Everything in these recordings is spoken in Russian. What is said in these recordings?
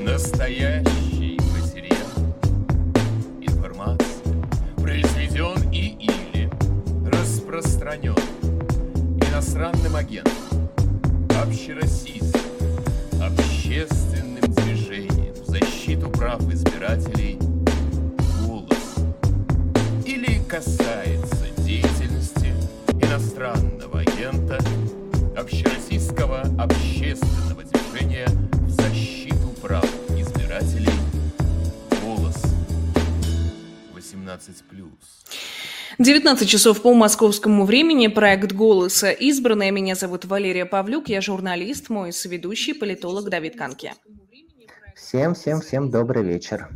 Настоящий материал. Информация. Произведен и или распространен иностранным агентом. Общероссийским. Общественным движением в защиту прав избирателей «Голос». Или касается деятельности иностранного агента Общероссийского общественного движения в защиту прав избирателей «Голос». 18+. 19 часов по московскому времени. Проект «Голоса» избранная. Меня зовут Валерия Павлюк. Я журналист, мой соведущий, политолог Давид Канке. Всем, всем, всем добрый вечер.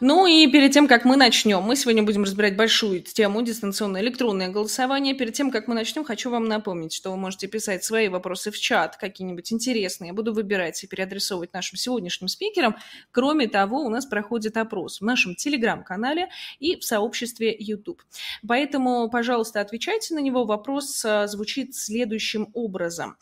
Ну и перед тем, как мы начнем, мы сегодня будем разбирать большую тему дистанционное электронное голосование. Перед тем, как мы начнем, хочу вам напомнить, что вы можете писать свои вопросы в чат, какие-нибудь интересные. Я буду выбирать и переадресовывать нашим сегодняшним спикерам. Кроме того, у нас проходит опрос в нашем телеграм-канале и в сообществе YouTube. Поэтому, пожалуйста, отвечайте на него. Вопрос а, звучит следующим образом.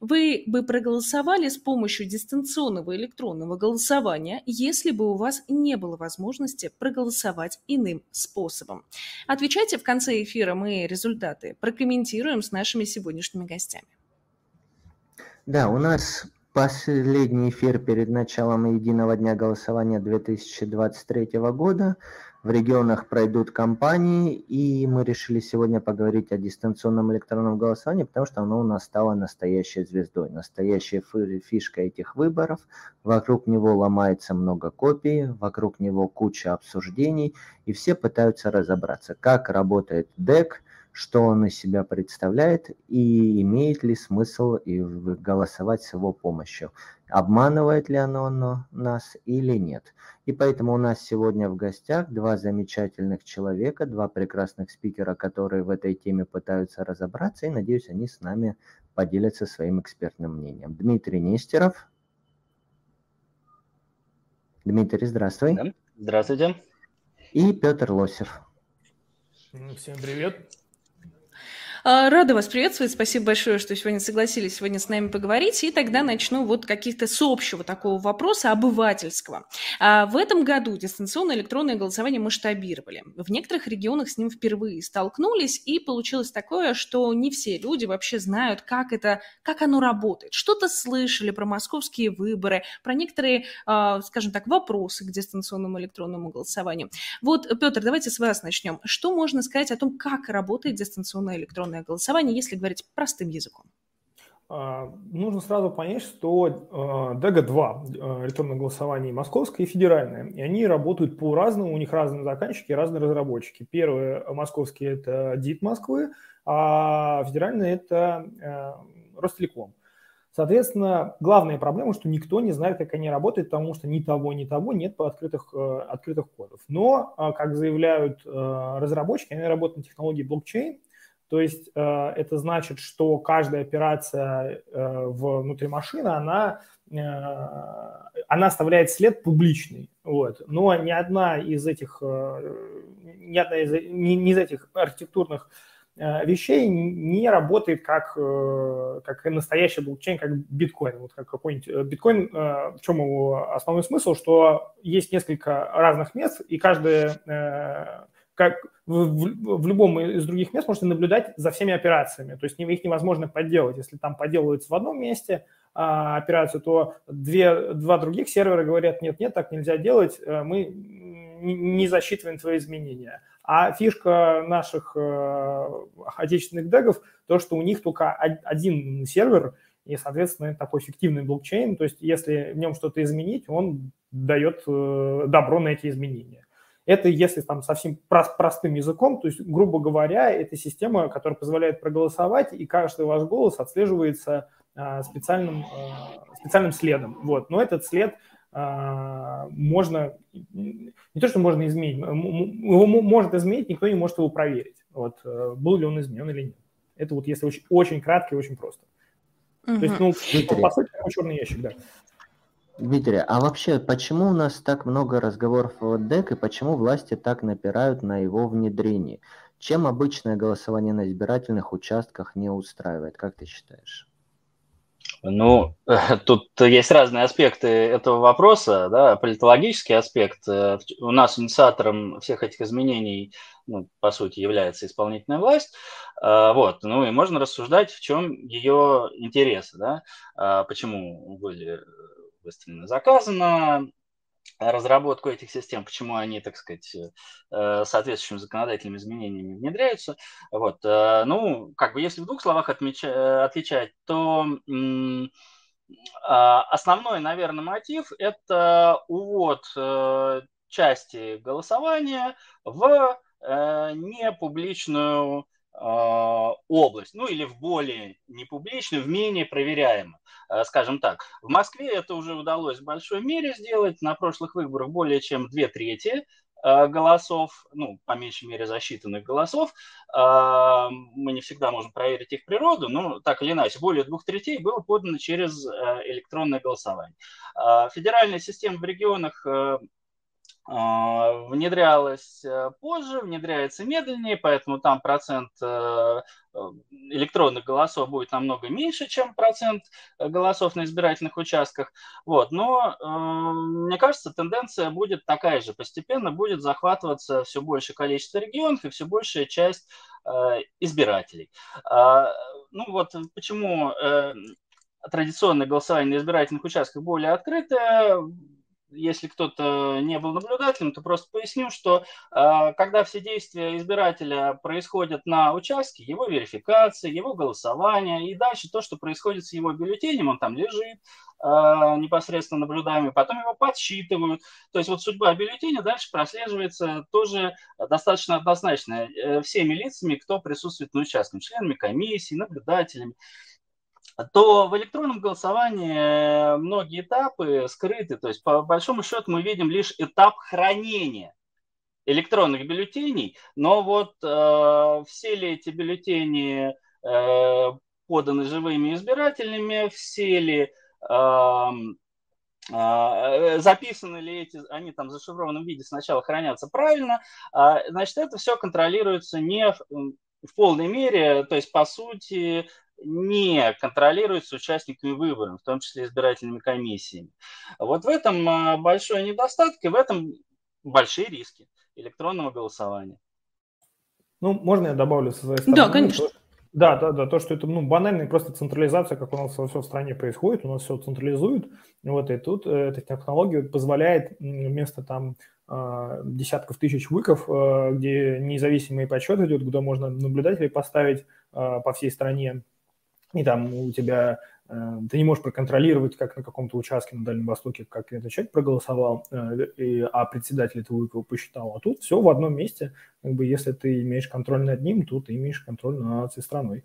Вы бы проголосовали с помощью дистанционного электронного голосования, если бы у вас не было возможности возможности проголосовать иным способом. Отвечайте в конце эфира, мы результаты прокомментируем с нашими сегодняшними гостями. Да, у нас последний эфир перед началом единого дня голосования 2023 года. В регионах пройдут кампании, и мы решили сегодня поговорить о дистанционном электронном голосовании, потому что оно у нас стало настоящей звездой, настоящая фишка этих выборов. Вокруг него ломается много копий, вокруг него куча обсуждений, и все пытаются разобраться, как работает ДЭК, что он из себя представляет и имеет ли смысл голосовать с его помощью. Обманывает ли оно нас или нет. И поэтому у нас сегодня в гостях два замечательных человека, два прекрасных спикера, которые в этой теме пытаются разобраться, и надеюсь, они с нами поделятся своим экспертным мнением. Дмитрий Нестеров. Дмитрий, здравствуй. Здравствуйте. И Петр Лосев. Всем привет. А, рада вас приветствовать. Спасибо большое, что сегодня согласились сегодня с нами поговорить. И тогда начну вот каких-то общего такого вопроса, обывательского. А, в этом году дистанционное электронное голосование масштабировали. В некоторых регионах с ним впервые столкнулись, и получилось такое, что не все люди вообще знают, как это, как оно работает. Что-то слышали про московские выборы, про некоторые, а, скажем так, вопросы к дистанционному электронному голосованию. Вот, Петр, давайте с вас начнем. Что можно сказать о том, как работает дистанционное электронное электронное голосование, если говорить простым языком? А, нужно сразу понять, что ДЭГа-2, а, электронное голосование московское и федеральное, и они работают по-разному, у них разные заказчики, разные разработчики. Первый московский – это ДИТ Москвы, а федеральный – это Ростелеком. Соответственно, главная проблема, что никто не знает, как они работают, потому что ни того, ни того нет по открытых, открытых кодов. Но, как заявляют разработчики, они работают на технологии блокчейн, то есть э, это значит, что каждая операция э, внутри машины, она, э, она оставляет след публичный. Вот. Но ни одна из этих, ни одна из, ни, ни из этих архитектурных вещей не работает как, как настоящий блокчейн, как биткоин. Вот как какой-нибудь биткоин, в чем его основной смысл, что есть несколько разных мест, и каждая как в, в любом из других мест можете наблюдать за всеми операциями. То есть их невозможно подделать. Если там подделывается в одном месте а, операцию, то две, два других сервера говорят, нет, нет, так нельзя делать, э, мы не засчитываем твои изменения. А фишка наших э, отечественных дегов, то, что у них только один сервер, и, соответственно, такой фиктивный блокчейн, то есть если в нем что-то изменить, он дает э, добро на эти изменения. Это если там совсем простым языком, то есть, грубо говоря, это система, которая позволяет проголосовать, и каждый ваш голос отслеживается а, специальным, а, специальным следом. Вот. Но этот след а, можно, не то, что можно изменить, его может изменить, никто не может его проверить, вот, э, был ли он изменен или нет. Это вот если очень, очень кратко и очень просто. Угу. То есть, ну, по сути, черный ящик, да. Дмитрий, а вообще, почему у нас так много разговоров о ДЭК и почему власти так напирают на его внедрение? Чем обычное голосование на избирательных участках не устраивает, как ты считаешь? Ну, тут есть разные аспекты этого вопроса. Да? Политологический аспект. Э, у нас инициатором всех этих изменений, ну, по сути, является исполнительная власть. А, вот. Ну и можно рассуждать, в чем ее интересы. Да? А, почему были выставлены заказы на разработку этих систем, почему они, так сказать, э, соответствующими законодательными изменениями внедряются. Вот. Э, ну, как бы если в двух словах отмечать, э, отличать, то а, основной, наверное, мотив – это увод части голосования в непубличную а, область, ну или в более непубличную, в менее проверяемую, а, скажем так. В Москве это уже удалось в большой мере сделать. На прошлых выборах более чем две трети а, голосов, ну, по меньшей мере, засчитанных голосов. Мы не всегда можем проверить их природу, но так или иначе, более двух третей было подано через электронное голосование. Федеральная система в регионах а, внедрялась э, позже, внедряется медленнее, поэтому там процент э, э, электронных голосов будет намного меньше, чем процент голосов на избирательных участках. Вот. Но, мне кажется, тенденция будет такая же. Постепенно будет захватываться все большее количество регионов и все большая часть избирателей. А, ну вот почему традиционное голосование на избирательных участках более открытое, если кто-то не был наблюдателем, то просто поясню, что э, когда все действия избирателя происходят на участке, его верификация, его голосование и дальше то, что происходит с его бюллетенем, он там лежит, э, непосредственно наблюдаемый, потом его подсчитывают. То есть вот судьба бюллетеня дальше прослеживается тоже достаточно однозначно э, всеми лицами, кто присутствует на участке, членами комиссии, наблюдателями то в электронном голосовании э, многие этапы скрыты. То есть, по большому счету, мы видим лишь этап хранения электронных бюллетеней, но вот э, все ли эти бюллетени э, поданы живыми избирателями, все ли э, э, записаны ли эти, они там в зашифрованном виде сначала хранятся правильно, а, значит, это все контролируется не в полной мере, то есть, по сути, не контролируется участниками выборов, в том числе избирательными комиссиями. Вот в этом а, большой недостаток и в этом большие риски электронного голосования. Ну, можно я добавлю со своей стороны? Да, конечно. Да, да, да, то, что это ну, банальная просто централизация, как у нас все в стране происходит, у нас все централизуют, вот, и тут э, эта технология позволяет вместо там а, десятков тысяч выков, э, где независимый подсчет идет, куда можно наблюдателей поставить а, по всей стране, и там у тебя э, ты не можешь проконтролировать, как на каком-то участке на Дальнем Востоке, как этот человек проголосовал, э, а председатель этого его посчитал. А тут все в одном месте. Как бы, если ты имеешь контроль над ним, то ты имеешь контроль над всей страной.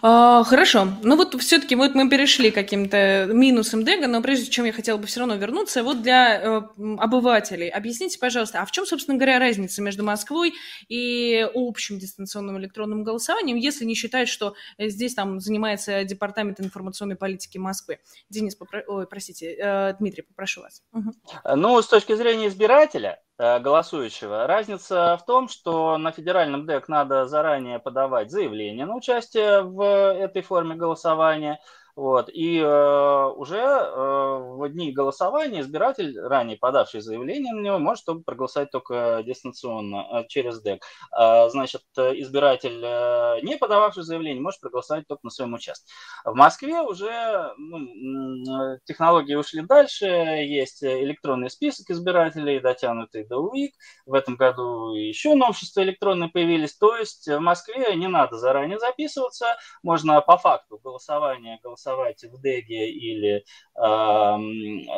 А, хорошо. Ну вот все-таки вот мы перешли к каким-то минусам Дега, но прежде чем я хотела бы все равно вернуться, вот для э, обывателей объясните, пожалуйста, а в чем, собственно говоря, разница между Москвой и общим дистанционным электронным голосованием, если не считать, что здесь там занимается Департамент информационной политики Москвы? Денис, попро... Ой, простите, э, Дмитрий, попрошу вас. Угу. Ну, с точки зрения избирателя, Э, голосующего. Разница в том, что на федеральном ДЭК надо заранее подавать заявление на участие в этой форме голосования – вот. И э, уже э, в дни голосования избиратель, ранее подавший заявление на него, может проголосовать только дистанционно э, через ДЭК. А, значит, избиратель, э, не подававший заявление, может проголосовать только на своем участке. В Москве уже ну, технологии ушли дальше, есть электронный список избирателей, дотянутый до УИК. В этом году еще новшества электронные появились. То есть в Москве не надо заранее записываться, можно по факту голосования голосовать голосовать в ДЭГе или э,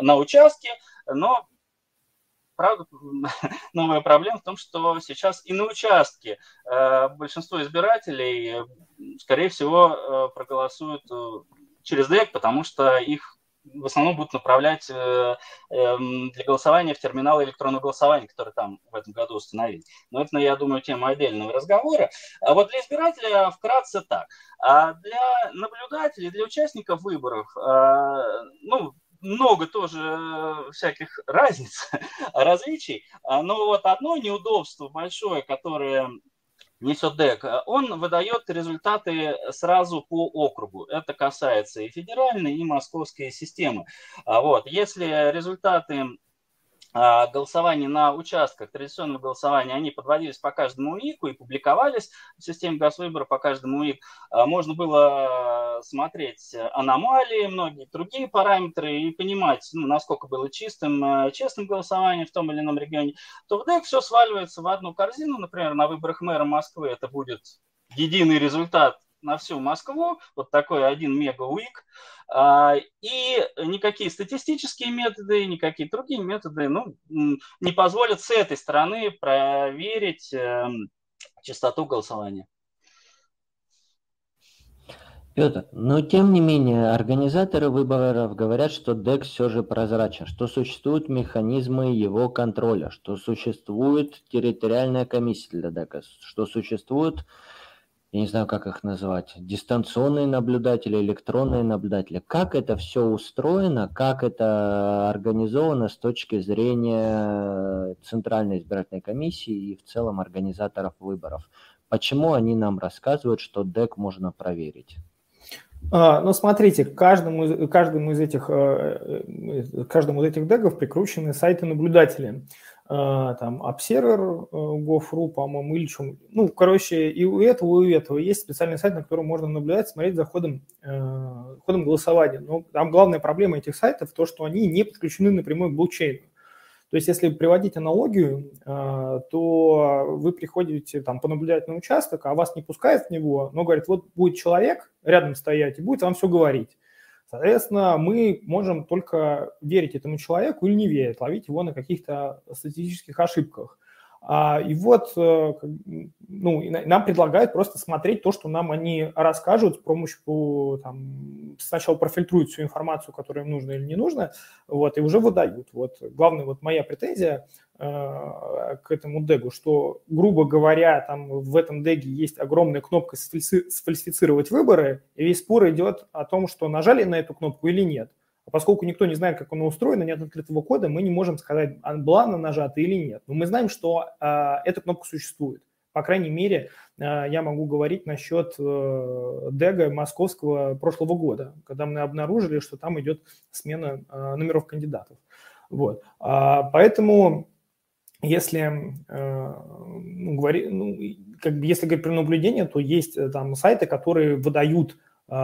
на участке, но Правда, новая проблема в том, что сейчас и на участке э, большинство избирателей, скорее всего, э, проголосуют э, через ДЭК, потому что их в основном будут направлять э, э, для голосования в терминалы электронного голосования, которые там в этом году установили. Но это, я думаю, тема отдельного разговора. А вот для избирателя вкратце так. А для наблюдателей, для участников выборов, э, ну, много тоже всяких разниц, различий. Но вот одно неудобство большое, которое несет он выдает результаты сразу по округу. Это касается и федеральной, и московской системы. А вот. Если результаты а, голосований на участках, традиционного голосования, они подводились по каждому УИКу и публиковались в системе госвыбора по каждому УИК. А, можно было смотреть аномалии, многие другие параметры и понимать, ну, насколько было чистым, честным голосование в том или ином регионе. То в ДЭК все сваливается в одну корзину. Например, на выборах мэра Москвы это будет единый результат на всю Москву, вот такой один мега-уик, а, и никакие статистические методы, никакие другие методы ну, не позволят с этой стороны проверить эм, частоту голосования. Петр, но тем не менее организаторы выборов говорят, что DEX все же прозрачен, что существуют механизмы его контроля, что существует территориальная комиссия для DEX, что существует я не знаю, как их назвать, дистанционные наблюдатели, электронные наблюдатели. Как это все устроено, как это организовано с точки зрения Центральной избирательной комиссии и в целом организаторов выборов? Почему они нам рассказывают, что ДЭК можно проверить? А, ну, смотрите, каждому, каждому из этих, э, э, каждому из этих дегов прикручены сайты наблюдателей. А, там Observer, э, Gov.ru, по-моему, или чем. Ну, короче, и у этого, и у этого есть специальный сайт, на котором можно наблюдать, смотреть за ходом, э, ходом голосования. Но там главная проблема этих сайтов то, что они не подключены напрямую к блокчейну. То есть, если приводить аналогию, э, то вы приходите там понаблюдать на участок, а вас не пускают в него, но говорит, вот будет человек рядом стоять и будет вам все говорить. Соответственно, мы можем только верить этому человеку или не верить, ловить его на каких-то статистических ошибках. А, и вот э, ну, нам предлагают просто смотреть то, что нам они расскажут с помощью, там, сначала профильтруют всю информацию, которая им нужна или не нужна, вот, и уже выдают. Вот, главная вот моя претензия э, к этому дегу, что, грубо говоря, там в этом деге есть огромная кнопка сфальсифицировать выборы, и весь спор идет о том, что нажали на эту кнопку или нет. А поскольку никто не знает, как оно устроено, нет открытого кода, мы не можем сказать, а была она нажата или нет. Но мы знаем, что э, эта кнопка существует. По крайней мере, э, я могу говорить насчет э, Дега московского прошлого года, когда мы обнаружили, что там идет смена э, номеров кандидатов. Вот. А, поэтому если, э, ну, говори, ну, как бы, если говорить про наблюдение, то есть э, там сайты, которые выдают э,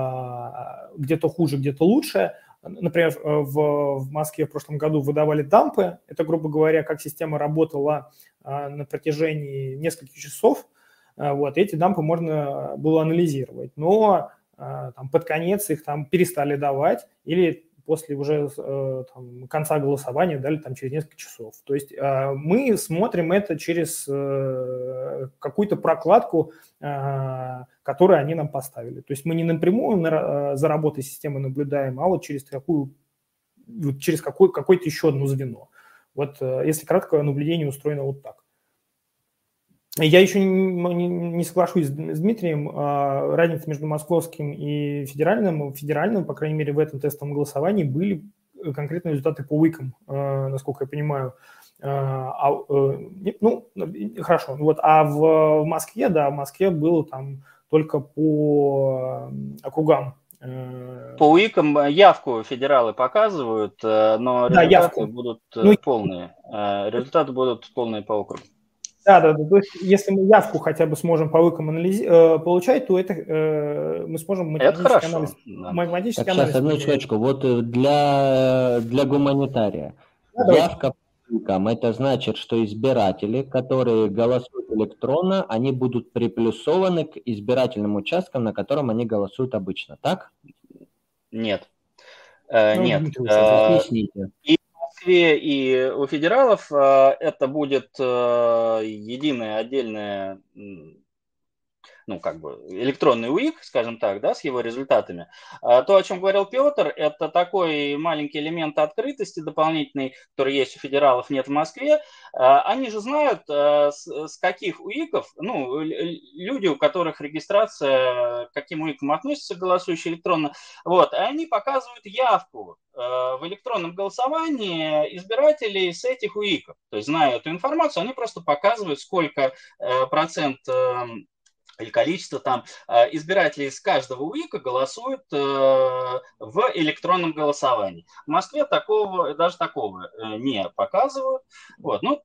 где-то хуже, где-то лучше, Например, э, в, в Москве в прошлом году выдавали дампы. Это, грубо говоря, как система работала а, на протяжении нескольких часов. А, вот, эти дампы можно было анализировать. Но там, под конец их там перестали давать или после уже э, там, конца голосования дали там через несколько часов. То есть э, мы смотрим это через э, какую-то прокладку, которую они нам поставили. То есть мы не напрямую за работой системы наблюдаем, а вот через такую через какой, какое-то еще одно звено. Вот если кратко, наблюдение устроено вот так. Я еще не, не соглашусь с Дмитрием. А, разница между московским и федеральным, федеральным, по крайней мере, в этом тестовом голосовании были конкретные результаты по УИКам, а, насколько я понимаю. А, а э, ну, хорошо. Вот, а в Москве, да, в Москве было там только по округам. Э. По УИКам явку федералы показывают, э, но результаты явку. будут ну, полные. Результаты будут полные по округу. Да, да, да. То есть, если мы явку хотя бы сможем по выкам анализ... э, получать, то это э, мы сможем математический это анализ. Да. Математический так, анализ. Сейчас, одну секундочку. Вот э, для, для гуманитария да, явка по выкам, это значит, что избиратели, которые голосуют электронно, они будут приплюсованы к избирательным участкам, на котором они голосуют обычно, так? Нет. Э, ну, нет. Э, объясните. Москве и у федералов э, это будет э, единая отдельная ну, как бы электронный УИК, скажем так, да, с его результатами. А то, о чем говорил Петр, это такой маленький элемент открытости дополнительный, который есть у федералов, нет в Москве. А, они же знают, э, с каких УИКов, ну, люди, у которых регистрация, к каким УИКам относятся голосующие электронно, вот, они показывают явку в электронном голосовании избирателей с этих УИКов. То есть, зная эту информацию, они просто показывают, сколько процент эм, или количество там э, избирателей из каждого УИКа голосуют э, в электронном голосовании. В Москве такого, даже такого э, не показывают. Вот. Ну,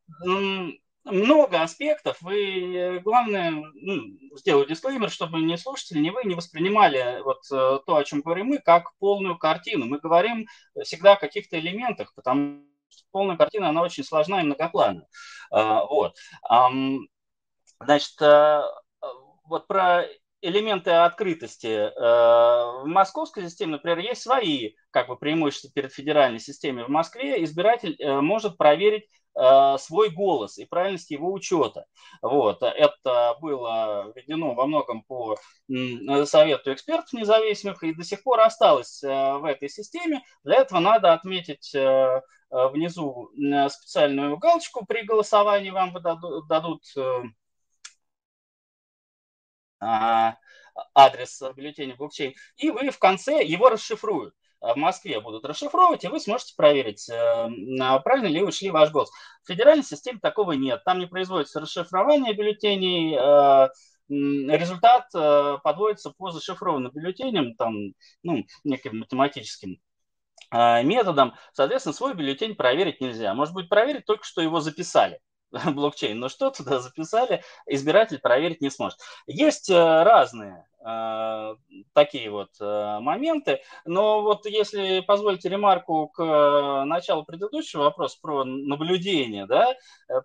много аспектов. Вы, главное, ну, сделаю дисклеймер, чтобы ни слушатели, ни вы не воспринимали вот то, о чем говорим мы, как полную картину. Мы говорим всегда о каких-то элементах, потому что полная картина, она очень сложна и многопланная. Вот. Значит, вот про элементы открытости. Э, в московской системе, например, есть свои как бы, преимущества перед федеральной системой. В Москве избиратель э, может проверить э, свой голос и правильность его учета. Вот. Это было введено во многом по совету экспертов независимых и до сих пор осталось в этой системе. Для этого надо отметить внизу специальную галочку при голосовании вам дадут адрес бюллетеня блокчейн, и вы в конце его расшифруют. А в Москве будут расшифровывать, и вы сможете проверить, э, правильно ли ушли ваш голос. В федеральной системе такого нет. Там не производится расшифрование бюллетеней, э, результат э, подводится по зашифрованным бюллетеням, там, ну, неким математическим методом. Соответственно, свой бюллетень проверить нельзя. Может быть, проверить только, что его записали. блокчейн, но что туда записали, избиратель проверить не сможет. Есть э, разные э, такие вот э, моменты, но вот если позволите ремарку к началу предыдущего вопроса про наблюдение, да,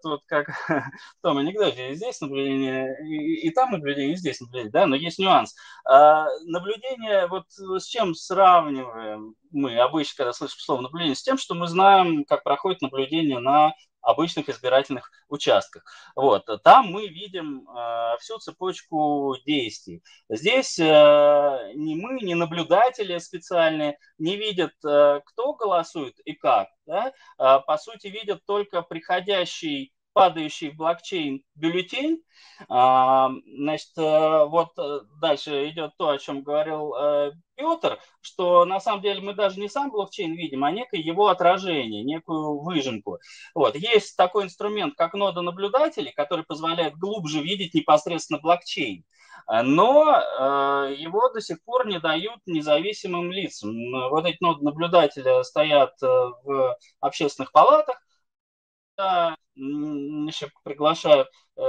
вот как в том анекдоте, здесь наблюдение, и, и там наблюдение, и здесь наблюдение, да, но есть нюанс. Наблюдение, вот с чем сравниваем мы обычно, когда слышим слово наблюдение, с тем, что мы знаем, как проходит наблюдение на обычных избирательных участках. Вот. Там мы видим э, всю цепочку действий. Здесь э, ни мы, ни наблюдатели специальные не видят, э, кто голосует и как. Да? Э, по сути, видят только приходящий падающий в блокчейн бюллетень. А, значит, э, вот э, дальше идет то, о чем говорил э, Петр, что на самом деле мы даже не сам блокчейн видим, а некое его отражение, некую выжимку. Вот. Есть такой инструмент, как нода наблюдателей, который позволяет глубже видеть непосредственно блокчейн. Но э, его до сих пор не дают независимым лицам. Вот эти ноды наблюдателя стоят в общественных палатах, еще приглашают э,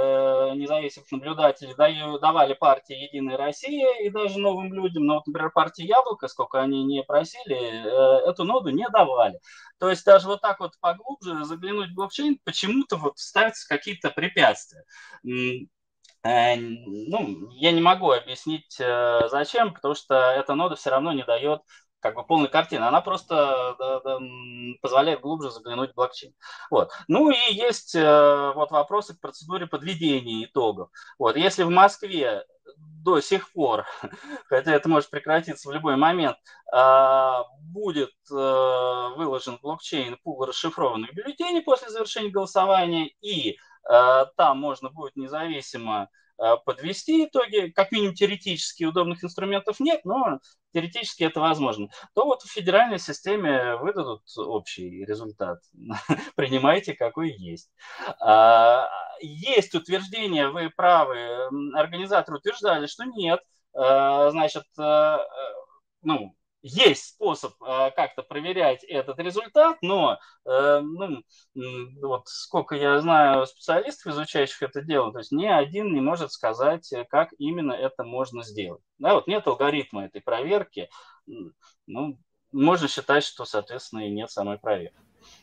независимых наблюдателей, даю, давали партии «Единая Россия» и даже новым людям, но, вот, например, партии «Яблоко», сколько они не просили, э, эту ноду не давали. То есть даже вот так вот поглубже заглянуть в блокчейн, почему-то вот ставятся какие-то препятствия. Э, ну, я не могу объяснить, э, зачем, потому что эта нода все равно не дает как бы полной картины, она просто да, да, позволяет глубже заглянуть в блокчейн. Вот. Ну и есть э, вот вопросы к процедуре подведения итогов. Вот. Если в Москве до сих пор, хотя это может прекратиться в любой момент, э, будет э, выложен блокчейн пул расшифрованных бюллетеней после завершения голосования, и э, там можно будет независимо Э, подвести итоги, как минимум теоретически удобных инструментов нет, но теоретически это возможно, то вот в федеральной системе выдадут общий результат. Принимайте, какой есть. А, есть утверждение, вы правы, организаторы утверждали, что нет, э, значит, э, ну, есть способ э, как-то проверять этот результат, но э, ну, вот сколько я знаю специалистов, изучающих это дело, то есть ни один не может сказать, э, как именно это можно сделать. Да, вот нет алгоритма этой проверки, ну, можно считать, что, соответственно, и нет самой проверки.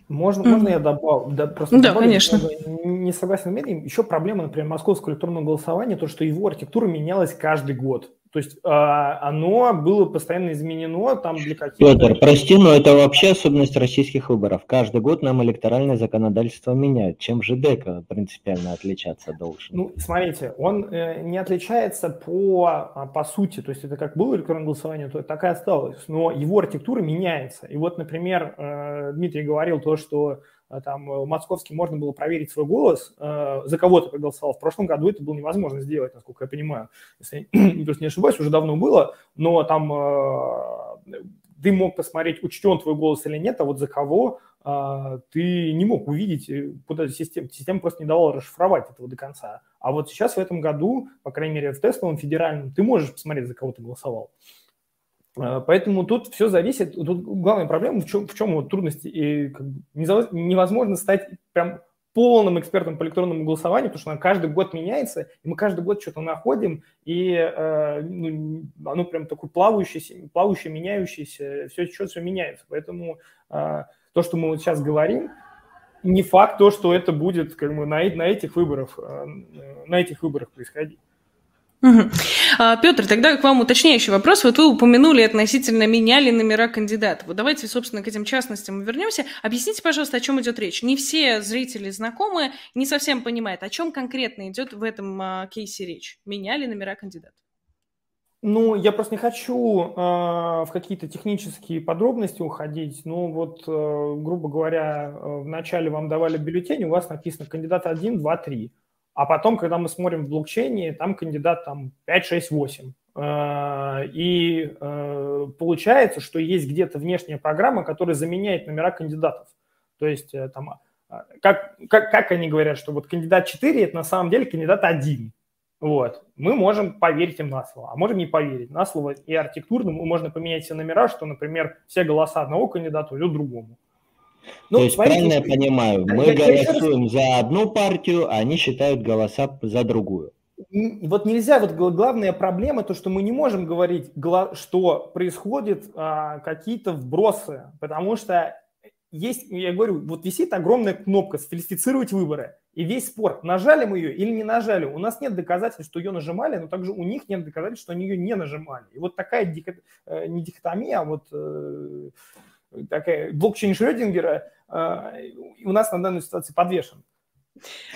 Можно, mm-hmm. можно я добавлю? Да, просто да добавлю, конечно. Не согласен с Еще проблема, например, московского электронного голосования, то, что его архитектура менялась каждый год. То есть э, оно было постоянно изменено там для каких-то... Петр, прости, но это вообще особенность российских выборов. Каждый год нам электоральное законодательство меняют. Чем же ДЭКа принципиально отличаться должен? Ну, смотрите, он э, не отличается по, а, по сути. То есть это как было электронное голосование, то так и осталось. Но его архитектура меняется. И вот, например, э, Дмитрий говорил то, что а там э, в Московске можно было проверить свой голос, э, за кого ты проголосовал. В прошлом году это было невозможно сделать, насколько я понимаю. Если я не ошибаюсь, уже давно было, но там э, ты мог посмотреть, учтен твой голос или нет, а вот за кого ты не мог увидеть, куда э, система, система просто не давала расшифровать этого до конца. А вот сейчас в этом году, по крайней мере, в тестовом федеральном, ты можешь посмотреть, за кого ты голосовал. А, поэтому тут все зависит. Тут главная проблема в чем, в чем вот трудности. И невозможно стать прям полным экспертом по электронному голосованию, потому что оно каждый год меняется, и мы каждый год что-то находим, и э, ну, оно прям такое плавающее, плавающее, меняющееся, все, все, все меняется. Поэтому э, то, что мы вот сейчас говорим, не факт то, что это будет как бы, на, на этих выборах, э, на этих выборах происходить. А, Петр, тогда к вам уточняющий вопрос. Вот вы упомянули относительно меняли номера кандидатов. Вот давайте, собственно, к этим частностям вернемся. Объясните, пожалуйста, о чем идет речь. Не все зрители знакомы, не совсем понимают, о чем конкретно идет в этом а, кейсе речь. Меняли номера кандидатов. Ну, я просто не хочу э, в какие-то технические подробности уходить. Ну, вот, э, грубо говоря, э, вначале вам давали бюллетень, у вас написано кандидат 1, 2, 3. А потом, когда мы смотрим в блокчейне, там кандидат там 5, 6, 8. И э, получается, что есть где-то внешняя программа, которая заменяет номера кандидатов. То есть э, там, а, как, как, как они говорят, что вот кандидат 4 – это на самом деле кандидат 1. Вот. Мы можем поверить им на слово, а можем не поверить на слово. И архитектурно можно поменять все номера, что, например, все голоса одного кандидата уйдут другому. Ну, То есть, смотрите, правильно я понимаю, мы я, голосуем я за одну партию, а они считают голоса за другую. Вот нельзя, вот главная проблема, то, что мы не можем говорить, что происходит а, какие-то вбросы, потому что есть, я говорю, вот висит огромная кнопка «Сфальсифицировать выборы», и весь спор, нажали мы ее или не нажали. У нас нет доказательств, что ее нажимали, но также у них нет доказательств, что они ее не нажимали. И вот такая дикот... Э, не дихотомия, а вот э, такая блокчейн Шрёдингера э, у нас на данной ситуации подвешен.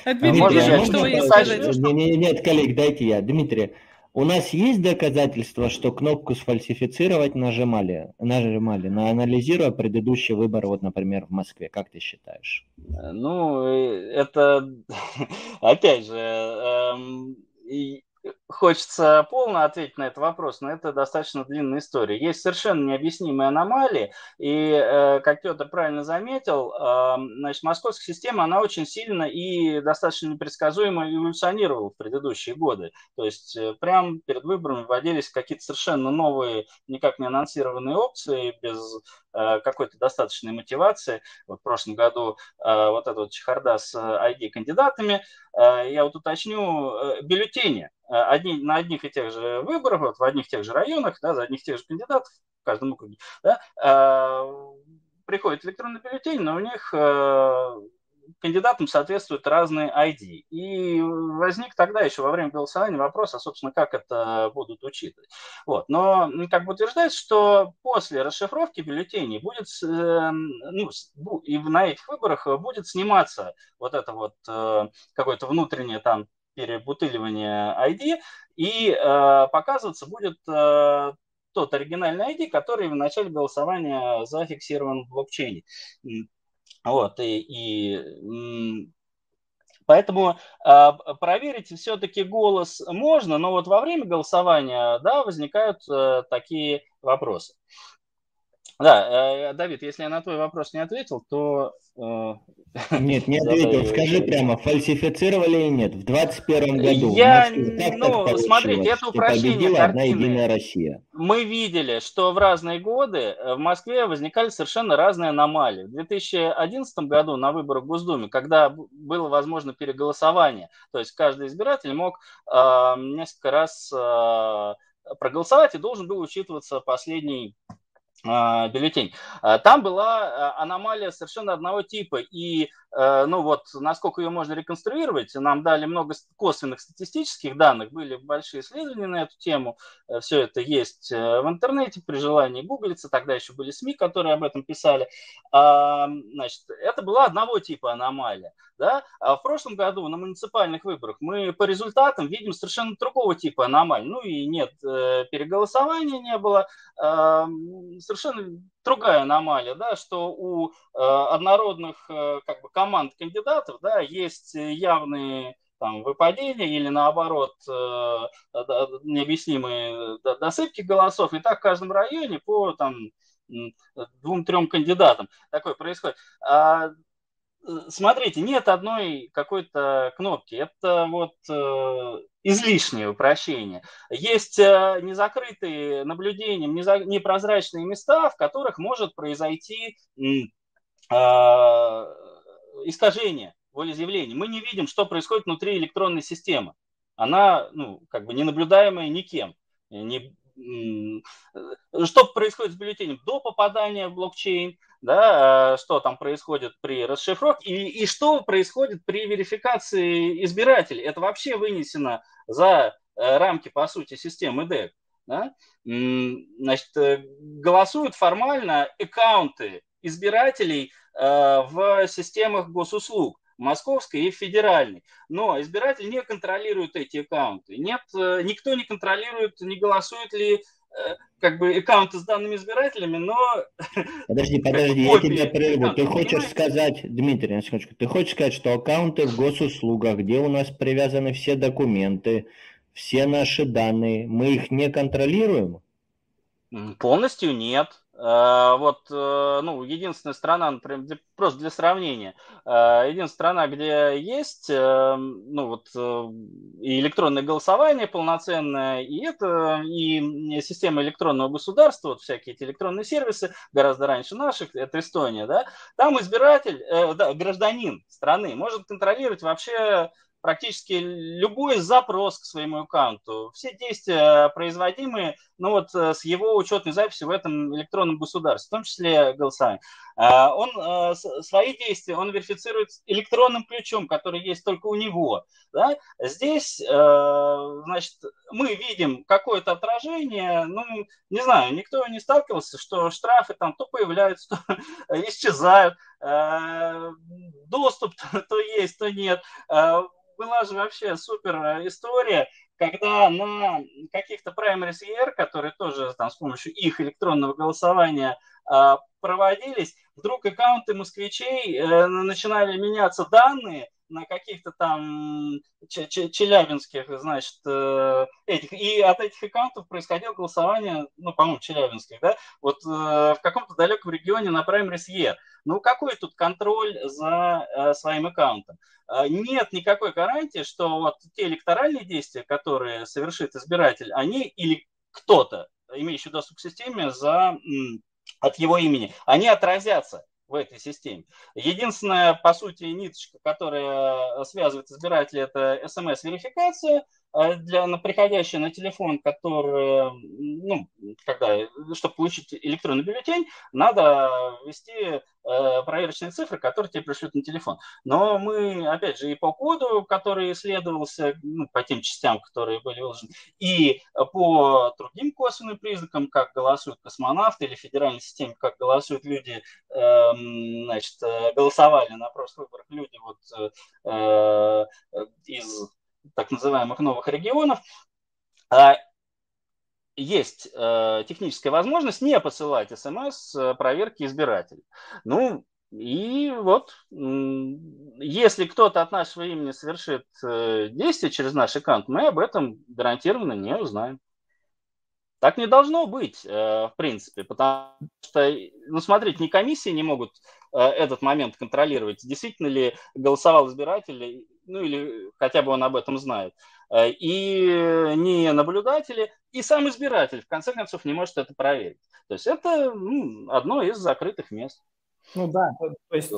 А Дмитрий, а можно, что вы сказать? Нет, нет, коллег, дайте я. Дмитрий, у нас есть доказательства, что кнопку сфальсифицировать нажимали, нажимали, на анализируя предыдущий выбор, вот, например, в Москве. Как ты считаешь? Ну, э, это, опять же, эм, хочется полно ответить на этот вопрос, но это достаточно длинная история. Есть совершенно необъяснимые аномалии, и, э, как Петр правильно заметил, э, значит, московская система, она очень сильно и достаточно непредсказуемо эволюционировала в предыдущие годы. То есть э, прямо перед выборами вводились какие-то совершенно новые, никак не анонсированные опции, без какой-то достаточной мотивации. Вот в прошлом году вот эта вот чехарда с ID-кандидатами, я вот уточню, бюллетени Э, одни, на одних и тех же выборах, вот в одних и тех же районах, да, за одних и тех же кандидатов в каждом округе, да, э, приходит электронный бюллетень, но у них э, кандидатам соответствуют разные ID. И возник тогда еще во время голосования вопрос, а, собственно, как это будут учитывать. Вот. Но как бы утверждается, что после расшифровки бюллетеней будет, э, ну, и на этих выборах будет сниматься вот это вот э, какое-то внутреннее там перебутыливания ID, и э, показываться будет э, тот оригинальный ID, который в начале голосования зафиксирован в блокчейне. Вот, и, и Поэтому э, проверить все-таки голос можно, но вот во время голосования да, возникают э, такие вопросы. Да, э, Давид, если я на твой вопрос не ответил, то... Э, нет, не ответил. Скажи прямо, фальсифицировали или нет? В 2021 году я, Москве, ну, смотрите, это упрощение одна единая Россия. Мы видели, что в разные годы э, в Москве возникали совершенно разные аномалии. В 2011 году на выборах в Госдуме, когда было возможно переголосование, то есть каждый избиратель мог э, несколько раз э, проголосовать и должен был учитываться последний бюллетень. А, там была а, аномалия совершенно одного типа, и ну вот, насколько ее можно реконструировать, нам дали много косвенных статистических данных, были большие исследования на эту тему, э, все это есть э, в интернете, при желании гуглиться, тогда еще были СМИ, которые об этом писали. Значит, это была одного типа аномалия. Да? А в прошлом году на муниципальных выборах мы по результатам видим совершенно другого типа аномалий. Ну и нет, э, переголосования не было, совершенно другая аномалия, да, что у э, однородных э, как бы, команд кандидатов да, есть явные там, выпадения или наоборот необъяснимые досыпки голосов. И так в каждом районе по там, двум-трем кандидатам такое происходит. А, смотрите, нет одной какой-то кнопки. Это вот э, излишнее упрощение. Есть э, незакрытые наблюдением, непрозрачные места, в которых может произойти э, искажение волеизъявления. Мы не видим, что происходит внутри электронной системы. Она, ну, как бы ненаблюдаемая никем. Не, что происходит с бюллетенем до попадания в блокчейн, да, что там происходит при расшифровке и, и что происходит при верификации избирателей. Это вообще вынесено за э, рамки, по сути, системы DEC. Да? Значит, э, голосуют формально аккаунты избирателей э, в системах госуслуг московской и федеральной. Но избиратель не контролирует эти аккаунты. Нет, никто не контролирует, не голосует ли как бы аккаунты с данными избирателями, но... Подожди, подожди, я тебя прерву. Ты хочешь сказать, Дмитрий, на секундочку, ты хочешь сказать, что аккаунты в госуслугах, где у нас привязаны все документы, все наши данные, мы их не контролируем? Полностью нет. Э, вот, э, ну, единственная страна, например, просто для сравнения, э, единственная страна, где есть, ну, вот, и электронное голосование полноценное, и это, и система электронного государства, вот всякие эти электронные сервисы, гораздо раньше наших, это Эстония, да, там избиратель, да, гражданин страны может контролировать вообще практически любой запрос к своему аккаунту, все действия, производимые ну вот, э, с его учетной записью в этом электронном государстве, в том числе голосование. А, он э, свои действия он верифицирует электронным ключом, который есть только у него. Да? Здесь, э, значит, мы видим какое-то отражение, ну, не знаю, никто не сталкивался, что штрафы там то появляются, то исчезают, доступ то есть, то нет была же вообще супер э, история, когда на каких-то праймерис ER, которые тоже там с помощью их электронного голосования а, проводились, вдруг аккаунты москвичей э, начинали меняться данные, на каких-то там челябинских, значит, э, этих, и от этих аккаунтов происходило голосование, ну, по-моему, челябинских, да, вот э, в каком-то далеком регионе на праймерис Е. Ну, какой тут контроль за э, своим аккаунтом? Нет никакой гарантии, что вот те электоральные действия, которые совершит избиратель, они или кто-то, имеющий доступ к системе, за, от его имени, они отразятся в этой системе. Единственная, по сути, ниточка, которая связывает избирателей, это смс-верификация, для, на приходящая на телефон, который, ну, когда, чтобы получить электронный бюллетень, надо ввести э, проверочные цифры, которые тебе пришлют на телефон. Но мы, опять же, и по коду, который исследовался, ну, по тем частям, которые были выложены, и по другим косвенным признакам, как голосуют космонавты или федеральной системе, как голосуют люди, э, значит, голосовали на прошлых выборах люди вот э, из так называемых новых регионов, а, есть э, техническая возможность не посылать смс э, проверки избирателей. Ну, и вот, если кто-то от нашего имени совершит э, действие через наш аккаунт, мы об этом гарантированно не узнаем. Так не должно быть, в принципе, потому что, ну, смотрите, ни комиссии не могут этот момент контролировать, действительно ли голосовал избиратель ну или хотя бы он об этом знает, э, и не наблюдатели, и сам избиратель, в конце концов, не может это проверить. То есть это ну, одно из закрытых мест. Ну да, то есть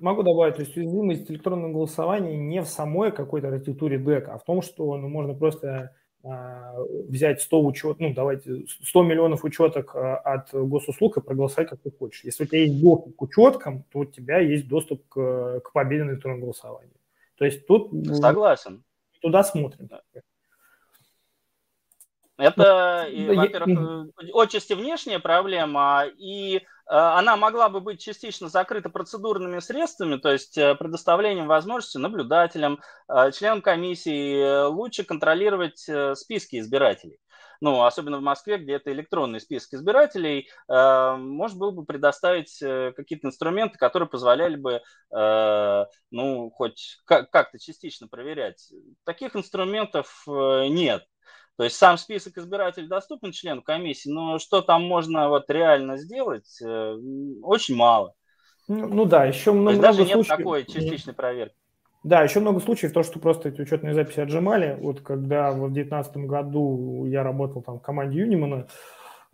могу добавить, то есть уязвимость электронного голосования не в самой какой-то архитектуре дека, а в том, что ну, можно просто а, взять 100 учет, ну, давайте 100 миллионов учеток а, от госуслуг и проголосовать, как ты хочешь. Если у тебя есть доступ к учеткам, то у тебя есть доступ к, к победе на электронном голосовании. То есть тут... Согласен. Туда смотрим. Это, ну, во-первых, отчасти внешняя проблема, и э, она могла бы быть частично закрыта процедурными средствами, то есть э, предоставлением возможности наблюдателям, э, членам комиссии лучше контролировать списки избирателей ну, особенно в Москве, где это электронный список избирателей, э, можно было бы предоставить э, какие-то инструменты, которые позволяли бы, э, ну, хоть как-то частично проверять. Таких инструментов нет. То есть сам список избирателей доступен члену комиссии, но что там можно вот реально сделать, э, очень мало. Ну, ну да, еще много, То есть даже много нет случаев... такой частичной проверки. Да, еще много случаев, то, что просто эти учетные записи отжимали. Вот когда в 2019 году я работал там в команде Юнимана,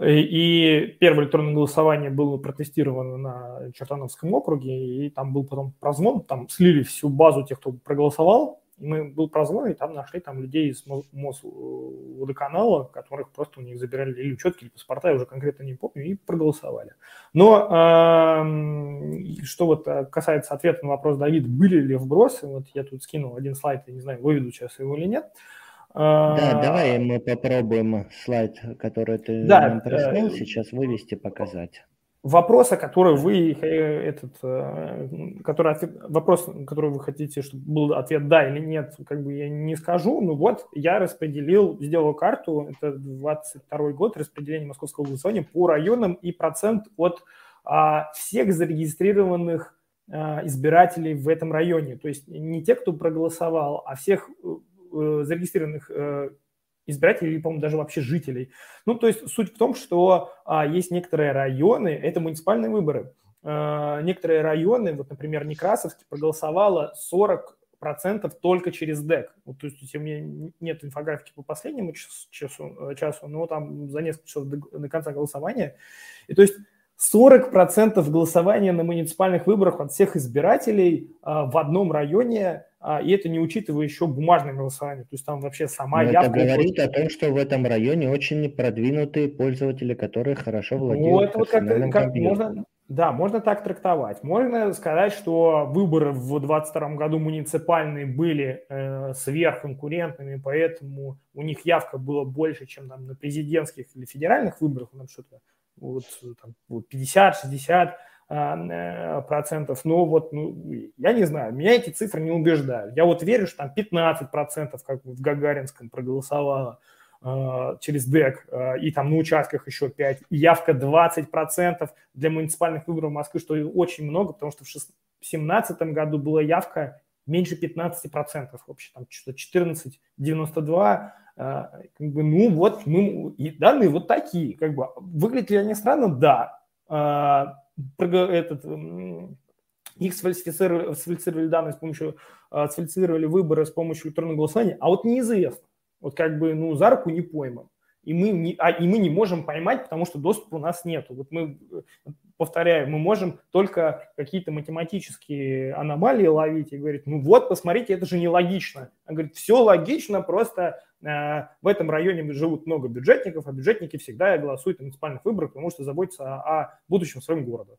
и первое электронное голосование было протестировано на Чертановском округе, и там был потом прозвон, там слили всю базу тех, кто проголосовал, мы был прозвон, и там нашли там людей из Мосводоканала, которых просто у них забирали или учетки, или паспорта, я уже конкретно не помню, и проголосовали. Но э, что вот э, касается ответа на вопрос Давид, были ли вбросы, вот я тут скинул один слайд, я не знаю, выведу сейчас его или нет. Да, давай мы попробуем слайд, который ты да, нам прислал, э, сейчас вывести, показать вопроса, который вы э, этот, э, который вопрос, который вы хотите, чтобы был ответ да или нет, как бы я не скажу. Ну вот я распределил, сделал карту, это 22 год распределение московского голосования по районам и процент от а, всех зарегистрированных а, избирателей в этом районе. То есть не те, кто проголосовал, а всех э, зарегистрированных избирателей по-моему, даже вообще жителей. Ну, то есть суть в том, что а, есть некоторые районы, это муниципальные выборы, а, некоторые районы, вот, например, Некрасовский проголосовало 40 процентов только через ДЭК. Вот, то есть у меня нет инфографики по последнему часу, э, часу но там за несколько часов до, до конца голосования. И то есть 40% голосования на муниципальных выборах от всех избирателей а, в одном районе а, и это не учитывая еще бумажное голосование. То есть там вообще сама Но явка... Это говорит о том, что в этом районе очень продвинутые пользователи, которые хорошо владеют вот, вот как, как можно, Да, можно так трактовать. Можно сказать, что выборы в 2022 году муниципальные были э, сверхконкурентными, поэтому у них явка была больше, чем там, на президентских или федеральных выборах, там что-то вот, там, 50-60 а, э, процентов, но вот, ну, я не знаю, меня эти цифры не убеждают. Я вот верю, что там 15 процентов, как в Гагаринском проголосовало э, через ДЭК, э, и там на участках еще 5, и явка 20 процентов. Для муниципальных выборов Москвы, что очень много, потому что в 2017 году была явка меньше 15 процентов, вообще там что-то 14,92, как бы, ну вот, мы, и данные вот такие, как бы, выглядят ли они странно? Да, этот, их сфальсифицировали, сфальсифицировали данные с помощью, а, сфальсифицировали выборы с помощью электронного голосования, а вот неизвестно. Вот как бы, ну, за руку не пойман. И мы не, а, и мы не можем поймать, потому что доступа у нас нету. Вот мы, повторяю, мы можем только какие-то математические аномалии ловить и говорить, ну вот, посмотрите, это же нелогично. Он говорит, все логично, просто Э, в этом районе живут много бюджетников, а бюджетники всегда голосуют на муниципальных выборах, потому что заботятся о будущем своем города.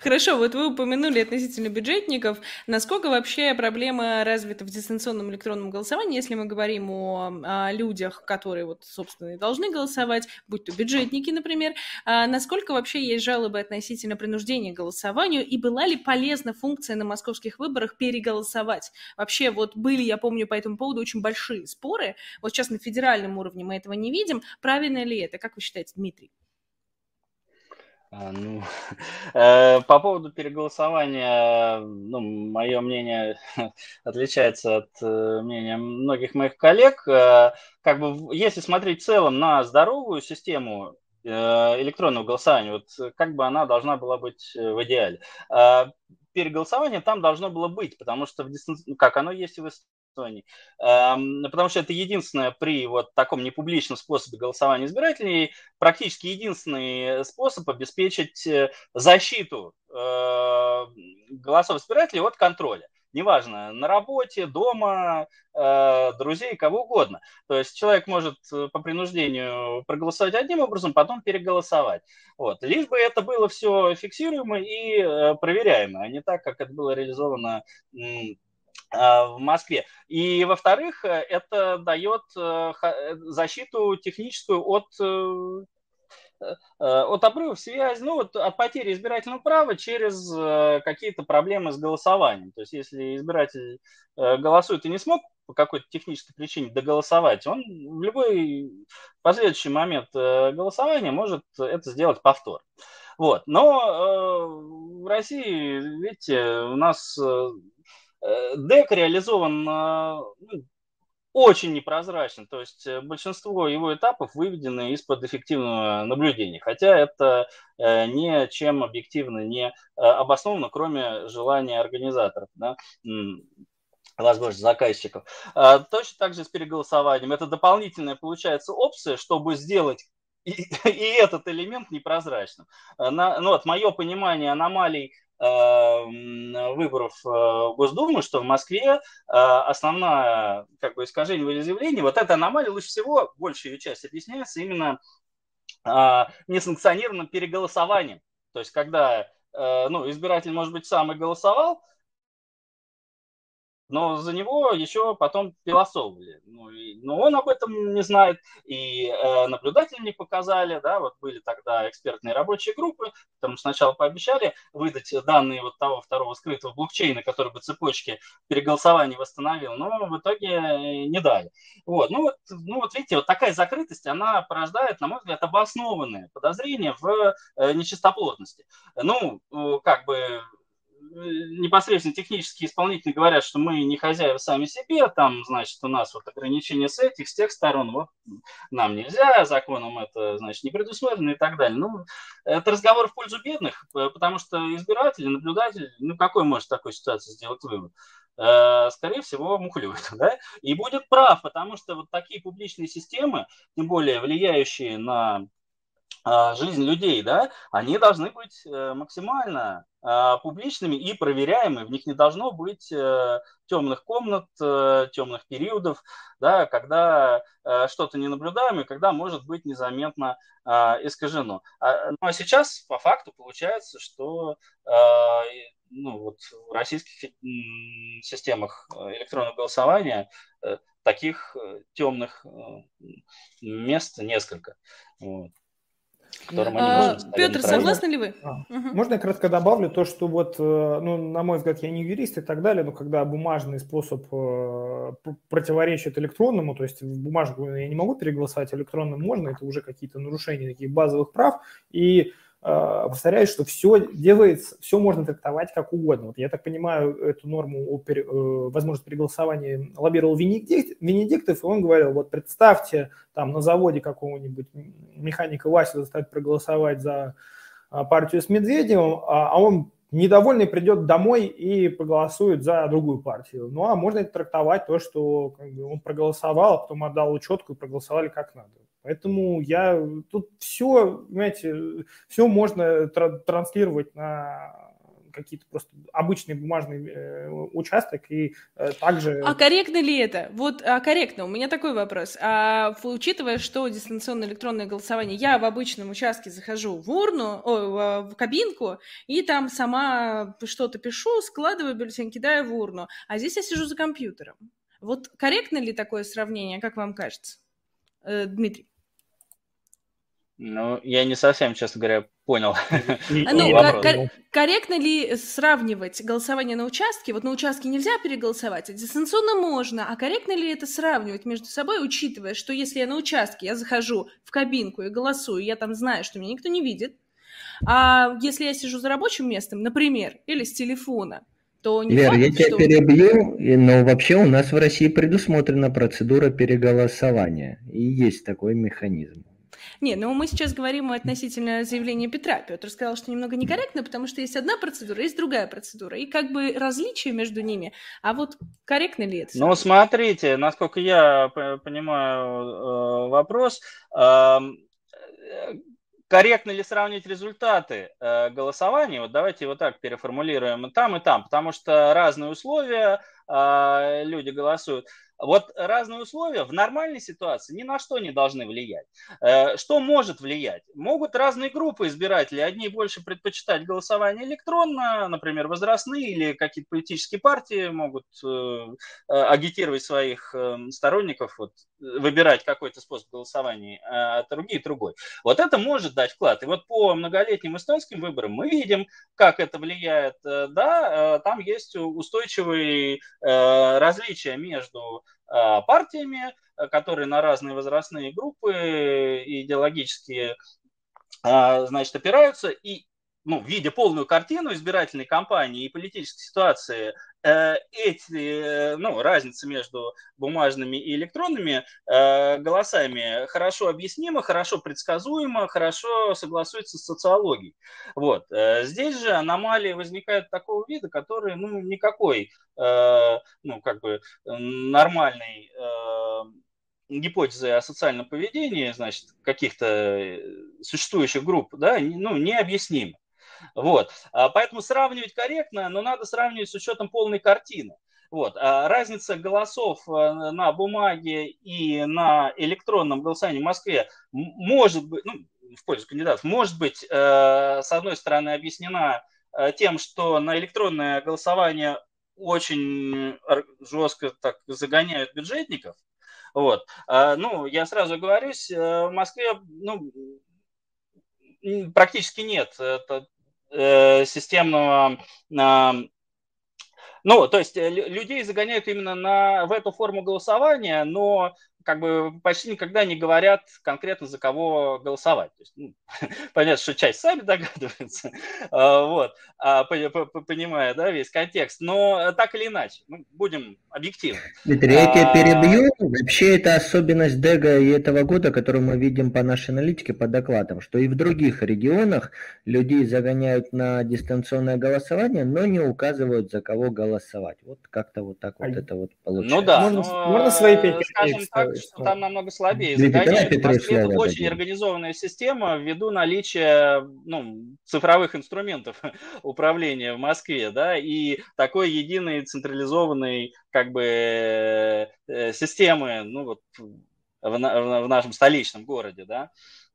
Хорошо, вот вы упомянули относительно бюджетников. Насколько вообще проблема развита в дистанционном электронном голосовании, если мы говорим о, о людях, которые вот, собственно, и должны голосовать, будь то бюджетники, например, а насколько вообще есть жалобы относительно принуждения к голосованию, и была ли полезна функция на московских выборах переголосовать? Вообще, вот были, я помню, по этому поводу очень большие споры. Вот сейчас на федеральном уровне мы этого не видим. Правильно ли это? Как вы считаете, Дмитрий? А, ну, э, по поводу переголосования, ну, мое мнение отличается от э, мнения многих моих коллег. Э, как бы, если смотреть в целом на здоровую систему электронного голосования, вот как бы она должна была быть в идеале. Переголосование там должно было быть, потому что в дистанц... как оно есть и в Эстонии. Эм, потому что это единственное при вот таком непубличном способе голосования избирателей, практически единственный способ обеспечить э, защиту э, голосов избирателей от контроля. Неважно, на работе, дома, э, друзей, кого угодно. То есть человек может по принуждению проголосовать одним образом, потом переголосовать. Вот. Лишь бы это было все фиксируемо и проверяемо, а не так, как это было реализовано в Москве. И, во-вторых, это дает э, защиту техническую от э, э, от обрывов связи, ну, вот от потери избирательного права через какие-то проблемы с голосованием. То есть, если избиратель голосует и не смог по какой-то технической причине доголосовать, он в любой последующий момент голосования может это сделать повтор. Вот. Но в России, видите, у нас ДЭК реализован ну, очень непрозрачен, то есть э, большинство его этапов выведены из-под эффективного наблюдения, хотя это э, ничем объективно не э, обосновано, кроме желания организаторов, да, возможно, заказчиков. А, точно так же с переголосованием. Это дополнительная, получается, опция, чтобы сделать и, и этот элемент непрозрачным. На, ну, вот мое понимание аномалий выборов э, в Госдуму, что в Москве э, основное как бы, искажение волеизъявления, вот эта аномалия лучше всего, большая ее часть объясняется именно э, несанкционированным переголосованием. То есть, когда ну, избиратель, может быть, сам и голосовал, но за него еще потом философовали. Ну, и, но он об этом не знает, и э, наблюдатели не показали, да, вот были тогда экспертные рабочие группы, там сначала пообещали выдать данные вот того второго скрытого блокчейна, который бы цепочки переголосования восстановил, но в итоге не дали. Вот, ну, вот, ну вот видите, вот такая закрытость, она порождает, на мой взгляд, обоснованные подозрения в э, нечистоплотности. Ну, как бы непосредственно технические исполнители говорят, что мы не хозяева сами себе, там, значит, у нас вот ограничения с этих, с тех сторон, вот нам нельзя, законом это, значит, не предусмотрено и так далее. Ну, это разговор в пользу бедных, потому что избиратель, наблюдатель, ну, какой может такой ситуации сделать вывод? Э, скорее всего, мухлюет, да, и будет прав, потому что вот такие публичные системы, тем более влияющие на жизнь людей, да, они должны быть э, максимально а, публичными и проверяемыми. В них не должно быть э, темных комнат, э, темных периодов, да, когда что-то не наблюдаем и когда может быть незаметно а, искажено. Ну а сейчас по факту получается, что ну, вот в российских системах электронного голосования таких темных мест несколько. Вот которым они а, Петр, согласны ли вы? А, угу. Можно я кратко добавлю то, что вот, э, ну, на мой взгляд, я не юрист и так далее, но когда бумажный способ э, противоречит электронному, то есть бумажку я не могу переголосовать, электронным можно, это уже какие-то нарушения таких базовых прав, и повторяю, что все делается, все можно трактовать как угодно. Вот я так понимаю, эту норму о пере, э, возможность переголосования лоббировал Венедикт, Венедиктов, и он говорил, вот представьте, там на заводе какого-нибудь механика Вася заставить проголосовать за а, партию с Медведевым, а, а он недовольный придет домой и проголосует за другую партию. Ну, а можно это трактовать то, что он проголосовал, а потом отдал учетку и проголосовали как надо. Поэтому я тут все, понимаете, все можно транслировать на какие-то просто обычные бумажные э, участок и э, также... А корректно ли это? Вот, а корректно. У меня такой вопрос. А, учитывая, что дистанционное электронное голосование, я в обычном участке захожу в урну, о, в кабинку, и там сама что-то пишу, складываю бюллетень, кидаю в урну, а здесь я сижу за компьютером. Вот корректно ли такое сравнение, как вам кажется? Э, Дмитрий. Ну, я не совсем, честно говоря, понял. Ну, корректно ли сравнивать голосование на участке? Вот на участке нельзя переголосовать, а дистанционно можно. А корректно ли это сравнивать между собой, учитывая, что если я на участке, я захожу в кабинку и голосую, я там знаю, что меня никто не видит, а если я сижу за рабочим местом, например, или с телефона, то не Лер, факт, я тебя что... перебью, но вообще у нас в России предусмотрена процедура переголосования, и есть такой механизм. Не, ну мы сейчас говорим относительно заявления Петра. Петр сказал, что немного некорректно, потому что есть одна процедура, есть другая процедура. И как бы различия между ними. А вот корректно ли это? Ну, смотрите, насколько я понимаю э, вопрос, эм, корректно ли сравнить результаты э, голосования? Вот давайте вот так переформулируем и там, и там, потому что разные условия, э, люди голосуют. Вот разные условия в нормальной ситуации ни на что не должны влиять. Э, что может влиять? Могут разные группы избирателей. Одни больше предпочитать голосование электронно, например, возрастные или какие-то политические партии могут э, э, агитировать своих сторонников, вот, выбирать какой-то способ голосования, а другие другой. Вот это может дать вклад. И вот по многолетним эстонским выборам мы видим, как это влияет. Да, там есть устойчивые различия между партиями, э, которые на разные возрастные группы идеологические, а, значит, опираются. И ну, видя полную картину избирательной кампании и политической ситуации, э, эти, ну, разница между бумажными и электронными э, голосами хорошо объяснима, хорошо предсказуема, хорошо согласуется с социологией. Вот. Э, здесь же аномалии возникают такого вида, которые, ну, никакой, ну, как бы нормальной гипотезы о социальном поведении, значит, каких-то существующих групп, да, ну, необъяснимы. Вот. А, поэтому сравнивать корректно, но надо сравнивать с учетом полной картины. Вот. А разница голосов э, на бумаге и на электронном голосовании в Москве может быть, ну, в пользу кандидатов, может быть, э, с одной стороны, объяснена э, тем, что на электронное голосование очень жестко так загоняют бюджетников. Вот. А, ну, я сразу говорюсь, в Москве ну, практически нет э, системного ну, то есть э, людей загоняют именно на, в эту форму голосования, но как бы почти никогда не говорят конкретно за кого голосовать. То есть, ну, понятно, что часть сами догадываются, а, вот, а, понимая да, весь контекст, но так или иначе, ну, будем объективны. Дмитрий, я тебя а, перебью. Вообще это особенность Дега и этого года, которую мы видим по нашей аналитике, по докладам, что и в других регионах людей загоняют на дистанционное голосование, но не указывают, за кого голосовать. Вот как-то вот так вот это вот получается. Ну да, можно, но, можно свои пять скажем так, что там намного слабее. В Москве это очень организованная система ввиду наличия ну, цифровых инструментов управления в Москве, да, и такой единой централизованной как бы э, системы, ну вот в, в, в нашем столичном городе, да.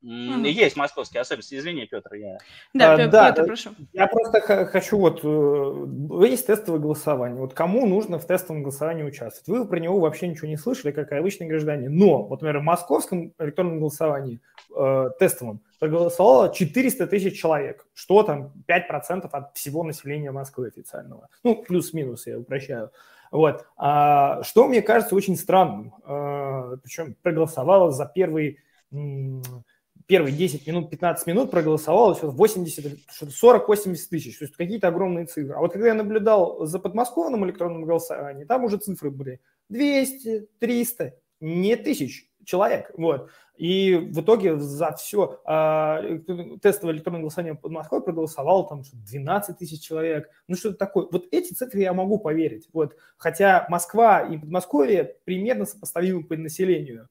Mm. Есть московские особенности. Извини, Петр, я... Да, а, Петр, да, прошу. Я просто хочу вот... Э, есть тестовое голосование. Вот кому нужно в тестовом голосовании участвовать? Вы про него вообще ничего не слышали, как обычный гражданин. Но, вот, например, в московском электронном голосовании э, тестовом проголосовало 400 тысяч человек, что там 5% от всего населения Москвы официального. Ну, плюс-минус, я упрощаю. Вот. А, что мне кажется очень странным, а, причем проголосовало за первый первые 10 минут, 15 минут проголосовало сейчас 80, 40-80 тысяч. То есть какие-то огромные цифры. А вот когда я наблюдал за подмосковным электронным голосованием, там уже цифры были 200, 300, не тысяч человек. Вот. И в итоге за все э, тестовое электронное голосование под Москвой проголосовало там 12 тысяч человек. Ну что-то такое. Вот эти цифры я могу поверить. Вот. Хотя Москва и Подмосковье примерно сопоставимы по населению. А,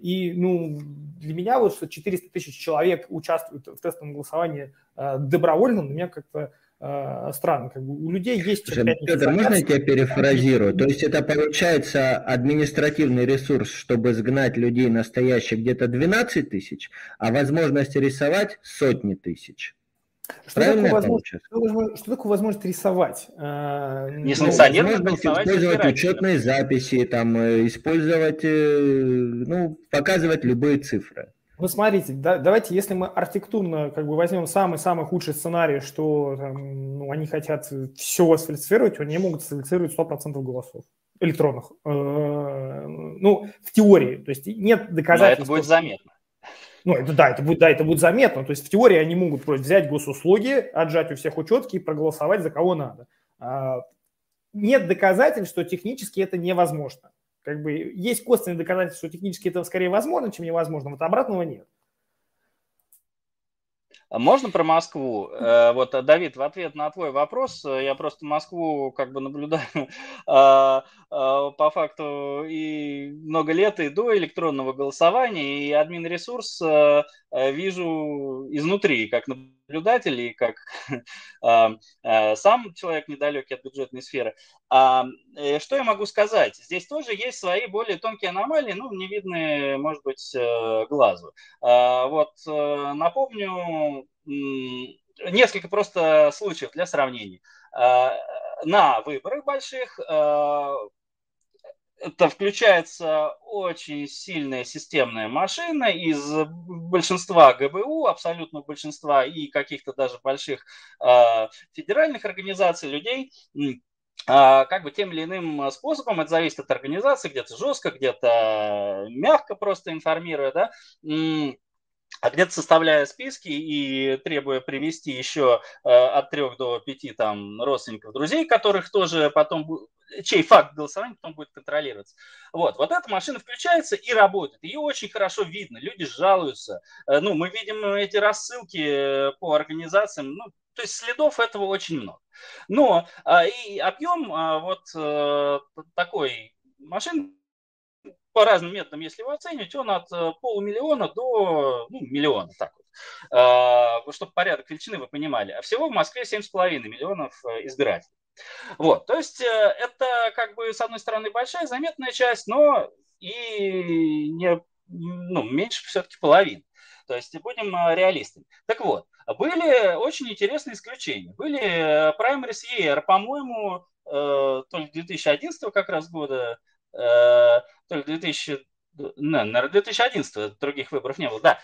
и ну, для меня вот, что 400 тысяч человек участвуют в тестовом голосовании а, добровольно, для меня как-то а, странно. Как бы у людей есть... Слушай, Петр, можно я тебя перефразирую? То есть это получается административный ресурс, чтобы сгнать людей настоящих где-то 12 тысяч, а возможность рисовать сотни тысяч. Что такое, возможность, что, что такое возможность рисовать? А, Несанкционированно ну, использовать учетные записи, там, э, использовать, э, ну, показывать любые цифры. Ну, смотрите, да, давайте, если мы архитектурно как бы возьмем самый-самый худший сценарий, что там, ну, они хотят все сфальсифицировать, они могут сфальсифицировать 100% голосов электронных. Э, ну, в теории. То есть нет доказательств. Но это будет заметно. Ну, это, да, это будет, да, это будет заметно. То есть в теории они могут просто взять госуслуги, отжать у всех учетки и проголосовать за кого надо. А, нет доказательств, что технически это невозможно. Как бы есть косвенные доказательства, что технически это скорее возможно, чем невозможно. Вот обратного нет. А можно про Москву? Э, вот, э, Давид, в ответ на твой вопрос, э, я просто Москву как бы наблюдаю а, а, по факту и много лет, и до электронного голосования, и админ ресурс вижу изнутри, как наблюдатель и как сам человек недалекий от бюджетной сферы. Что я могу сказать? Здесь тоже есть свои более тонкие аномалии, ну, не видны, может быть, глазу. Вот напомню, несколько просто случаев для сравнения. А, на выборах больших а, это включается очень сильная системная машина из большинства ГБУ, абсолютного большинства и каких-то даже больших э, федеральных организаций людей, э, как бы тем или иным способом, это зависит от организации, где-то жестко, где-то мягко просто информируя, да, а где-то составляя списки и требуя привести еще э, от трех до пяти там родственников, друзей, которых тоже потом, чей факт голосования потом будет контролироваться. Вот, вот эта машина включается и работает. Ее очень хорошо видно, люди жалуются. Э, ну, мы видим эти рассылки по организациям, ну, то есть следов этого очень много. Но э, и объем э, вот э, такой машины по разным методам, если его оценивать, он от э, полумиллиона до ну, миллиона, так вот, а, чтобы порядок величины вы понимали. А всего в Москве 7,5 миллионов э, избирателей. Вот, то есть э, это как бы с одной стороны большая заметная часть, но и не, ну, меньше все-таки половины. То есть будем реалистами. Так вот, были очень интересные исключения. Были Primaries ER, по-моему, то ли 2011 как раз года, то ли 2000, наверное, 2011 других выборов не было, да,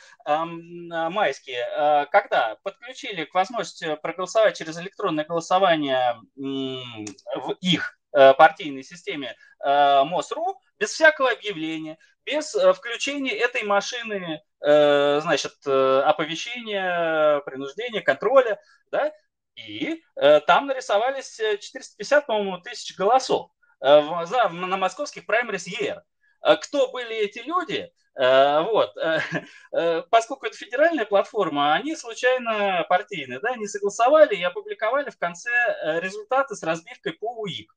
майские, а, когда подключили к возможности проголосовать через электронное голосование в их э, партийной системе э, МОСРУ без всякого объявления, без э, включения этой машины, значит, оповещения, принуждения, контроля, да, и там нарисовались 450, по-моему, тысяч голосов. Э, на московских праймерис ЕР. Э, кто были эти люди? Э, вот. Поскольку это федеральная платформа, они случайно партийные, да, они согласовали и опубликовали в конце результаты с разбивкой по УИК.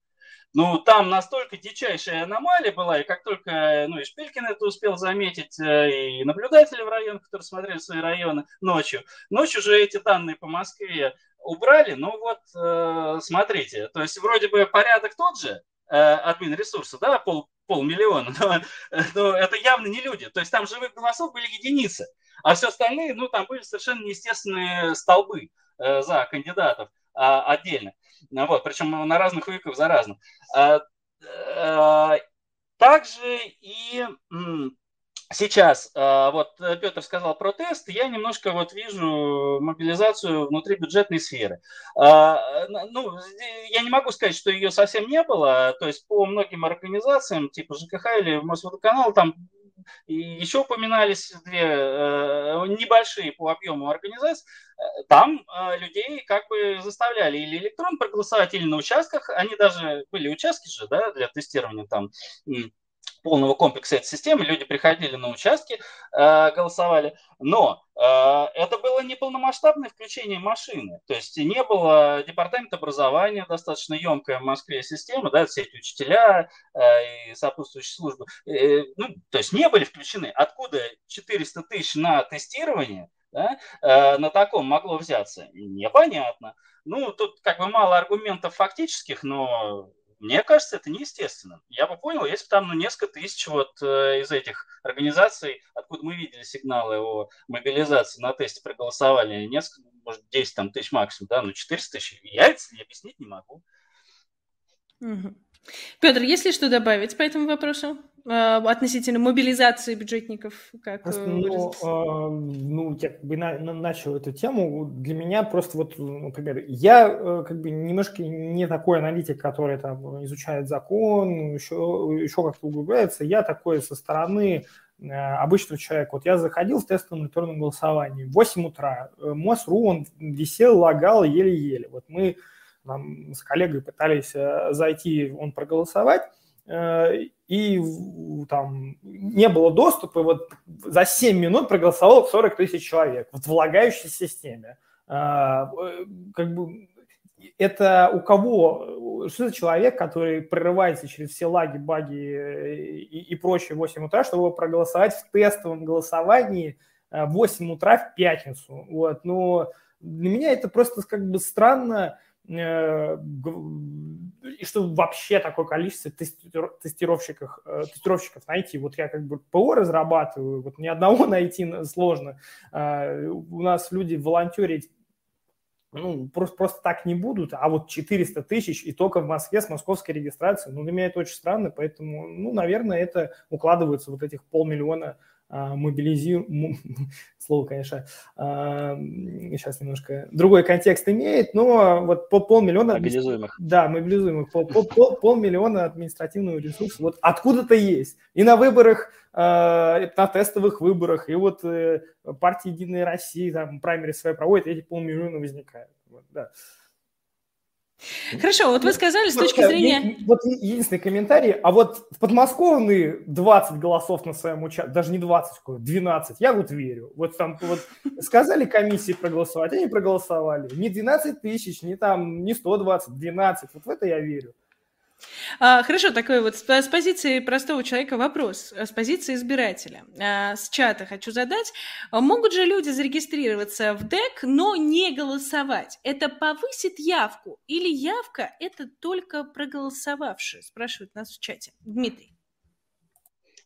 Ну, там настолько дичайшая аномалия была, и как только, ну, и Шпилькин это успел заметить, и наблюдатели в районах, которые смотрели свои районы ночью, ночью же эти данные по Москве убрали, ну вот, смотрите, то есть вроде бы порядок тот же, Э, админ ресурса, да, пол, полмиллиона, но, но это явно не люди. То есть там живых голосов были единицы, а все остальные, ну, там были совершенно неестественные столбы э, за кандидатов э, отдельно. Вот, причем на разных веках за разным. Э, э, также и Сейчас, а, вот э, Петр сказал про тест, я немножко вот вижу мобилизацию внутри бюджетной сферы. А, ну, я не могу сказать, что ее совсем не было, то есть по многим организациям, типа ЖКХ или Мосводоканал, там и еще упоминались две э, небольшие по объему организации, э, там людей как бы заставляли или электрон проголосовать, или на участках, они даже, были участки же, да, для тестирования там, полного комплекса этой системы. Люди приходили на участки, э, голосовали. Но э, это было не полномасштабное включение машины. То есть не было департамента образования, достаточно емкая в Москве система, да, все эти учителя э, и сопутствующие службы. Ну, то есть не были включены. Откуда 400 тысяч на тестирование да, на таком могло взяться? Непонятно. Ну, тут как бы мало аргументов фактических, но мне кажется, это неестественно. Я бы понял, если бы там ну, несколько тысяч вот э, из этих организаций, откуда мы видели сигналы о мобилизации на тесте проголосовали, несколько, может, 10 там, тысяч максимум, да, ну 400 тысяч, я это объяснить не могу. Угу. Петр, есть ли что добавить по этому вопросу? Э, относительно мобилизации бюджетников? Как просто, ну, э, ну, я как бы на, на, начал эту тему. Для меня просто вот, например, я э, как бы немножко не такой аналитик, который там изучает закон, еще, еще как-то углубляется. Я такой со стороны э, обычного человека. Вот я заходил в тестовое электронное голосование в 8 утра. Э, МОСРУ, он висел, лагал еле-еле. Вот мы нам с коллегой пытались э, зайти, он проголосовать, э, и там не было доступа, и вот за 7 минут проголосовало 40 тысяч человек в влагающей системе. Э, как бы это у кого, что за человек, который прорывается через все лаги, баги и, и прочее в 8 утра, чтобы проголосовать в тестовом голосовании в 8 утра в пятницу. Вот, но для меня это просто как бы странно, Э, и что вообще такое количество тестировщиков, э, тестировщиков найти. Вот я как бы ПО разрабатываю, вот ни одного найти сложно. А, у нас люди волонтерить ну, просто, просто так не будут, а вот 400 тысяч и только в Москве с московской регистрацией, ну, для меня это очень странно, поэтому, ну, наверное, это укладывается вот этих полмиллиона мобилизируем, слово, конечно, сейчас немножко другой контекст имеет, но вот по полмиллиона... Мобилизуемых. Да, мобилизуемых. Пол, пол, пол, полмиллиона административного ресурса вот откуда-то есть. И на выборах, на тестовых выборах, и вот э, партия «Единая Россия», там, праймери свои проводит, эти полмиллиона возникают. Вот, да. Хорошо, вот вы ну, сказали с точки зрения... Вот единственный комментарий, а вот в подмосковные 20 голосов на своем участке, даже не 20, 12, я вот верю. Вот там вот сказали комиссии проголосовать, они проголосовали. Не 12 тысяч, не там, не 120, 12, вот в это я верю. А, хорошо, такой вот с, позиции простого человека вопрос, с позиции избирателя. А, с чата хочу задать. Могут же люди зарегистрироваться в ДЭК, но не голосовать? Это повысит явку или явка – это только проголосовавшие? Спрашивают нас в чате. Дмитрий.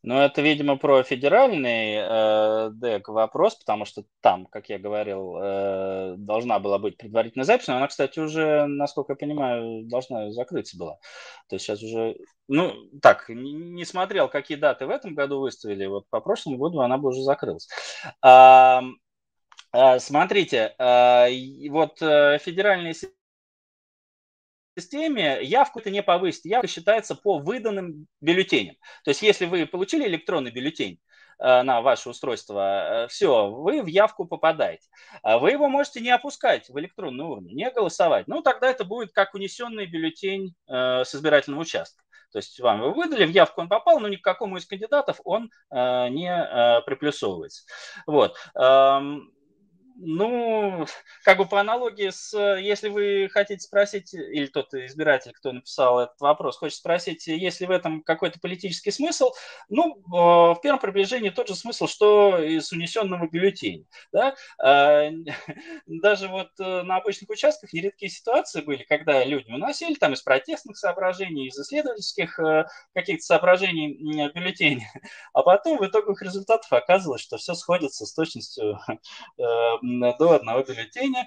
Но это, видимо, про федеральный э, ДЭК вопрос, потому что там, как я говорил, э, должна была быть предварительная запись, но она, кстати, уже, насколько я понимаю, должна закрыться была. То есть сейчас уже, ну, так, не, не смотрел, какие даты в этом году выставили, вот по прошлому году она бы уже закрылась. А, смотрите, а, вот э, федеральные системе явку это не повысит. Явка считается по выданным бюллетеням. То есть если вы получили электронный бюллетень, э, на ваше устройство, э, все, вы в явку попадаете. А вы его можете не опускать в электронную урну, не голосовать. Ну, тогда это будет как унесенный бюллетень э, с избирательного участка. То есть вам его выдали, в явку он попал, но ни к какому из кандидатов он не приплюсовывается. Вот. Ну, как бы по аналогии с, если вы хотите спросить, или тот избиратель, кто написал этот вопрос, хочет спросить, есть ли в этом какой-то политический смысл, ну, э, в первом приближении тот же смысл, что и с унесенного бюллетеня. Да? А, даже вот э, на обычных участках нередкие ситуации были, когда люди уносили там из протестных соображений, из исследовательских э, каких-то соображений бюллетень, а потом в итоговых результатах оказывалось, что все сходится с точностью до одного бюллетеня.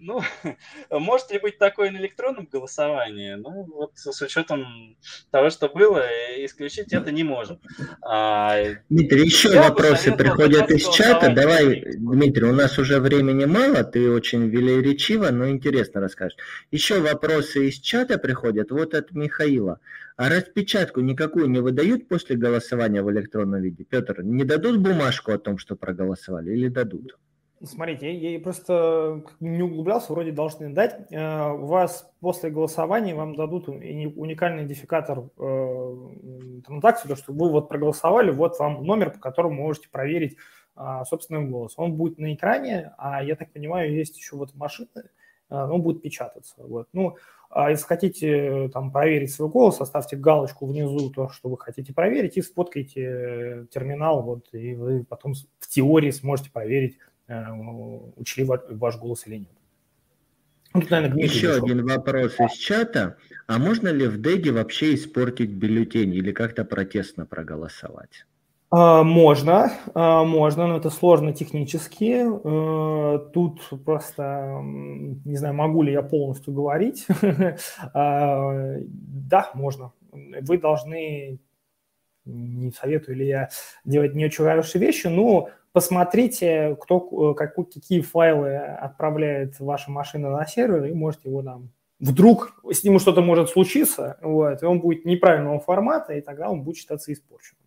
Ну, может ли быть такое на электронном голосовании? Ну, вот с учетом того, что было, исключить это не можем. А, Дмитрий, еще вопросы приходят из чата. Давай, Дмитрий, у нас уже времени мало, ты очень велеречиво, но интересно расскажешь. Еще вопросы из чата приходят, вот от Михаила. А распечатку никакую не выдают после голосования в электронном виде? Петр, не дадут бумажку о том, что проголосовали или дадут? Смотрите, я, я просто не углублялся, вроде должны дать. Э, у вас после голосования вам дадут уникальный идентификатор э, транзакции, то, что вы вот проголосовали, вот вам номер, по которому можете проверить э, собственный голос. Он будет на экране, а я так понимаю, есть еще вот машины, э, он будет печататься. Вот. Ну, а если хотите там проверить свой голос, оставьте галочку внизу, то, что вы хотите проверить, и сфоткайте терминал, вот, и вы потом в теории сможете проверить Э, учли ваш голос или нет. Ну, тут, наверное, Еще пришел. один вопрос из чата. А можно ли в Деге вообще испортить бюллетень или как-то протестно проголосовать? А, можно, а, можно, но это сложно технически. Э, тут просто, не знаю, могу ли я полностью говорить. А, да, можно. Вы должны, не советую ли я делать не очень хорошие вещи, но посмотрите, кто, э, какую, какие файлы отправляет ваша машина на сервер, и можете его там вдруг с ним что-то может случиться, вот, и он будет неправильного формата, и тогда он будет считаться испорченным.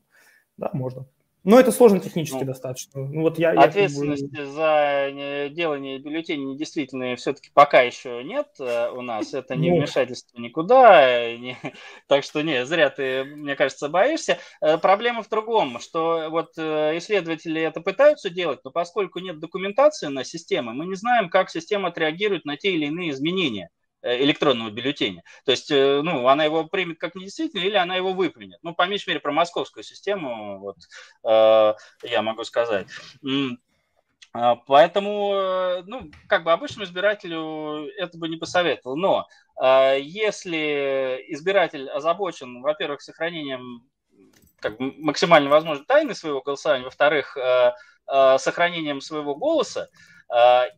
Да, можно. Но это сложно технически ну, достаточно. Ну, вот я, ответственности я... за делание бюллетеней действительно все-таки пока еще нет э, у нас. Это не ну. вмешательство никуда. Не... Так что не, зря ты, мне кажется, боишься. Э, проблема в другом, что вот э, исследователи это пытаются делать, но поскольку нет документации на системе, мы не знаем, как система отреагирует на те или иные изменения. Э, электронного бюллетеня. То есть, э, ну, она его примет как недействительный или она его выплюнет. Ну, по меньшей мере, про московскую систему, вот, э, я могу сказать. А, поэтому, ну, как бы обычному избирателю это бы не посоветовал. Но если избиратель озабочен, во-первых, сохранением как бы, максимально возможной тайны своего голосования, во-вторых, сохранением своего голоса,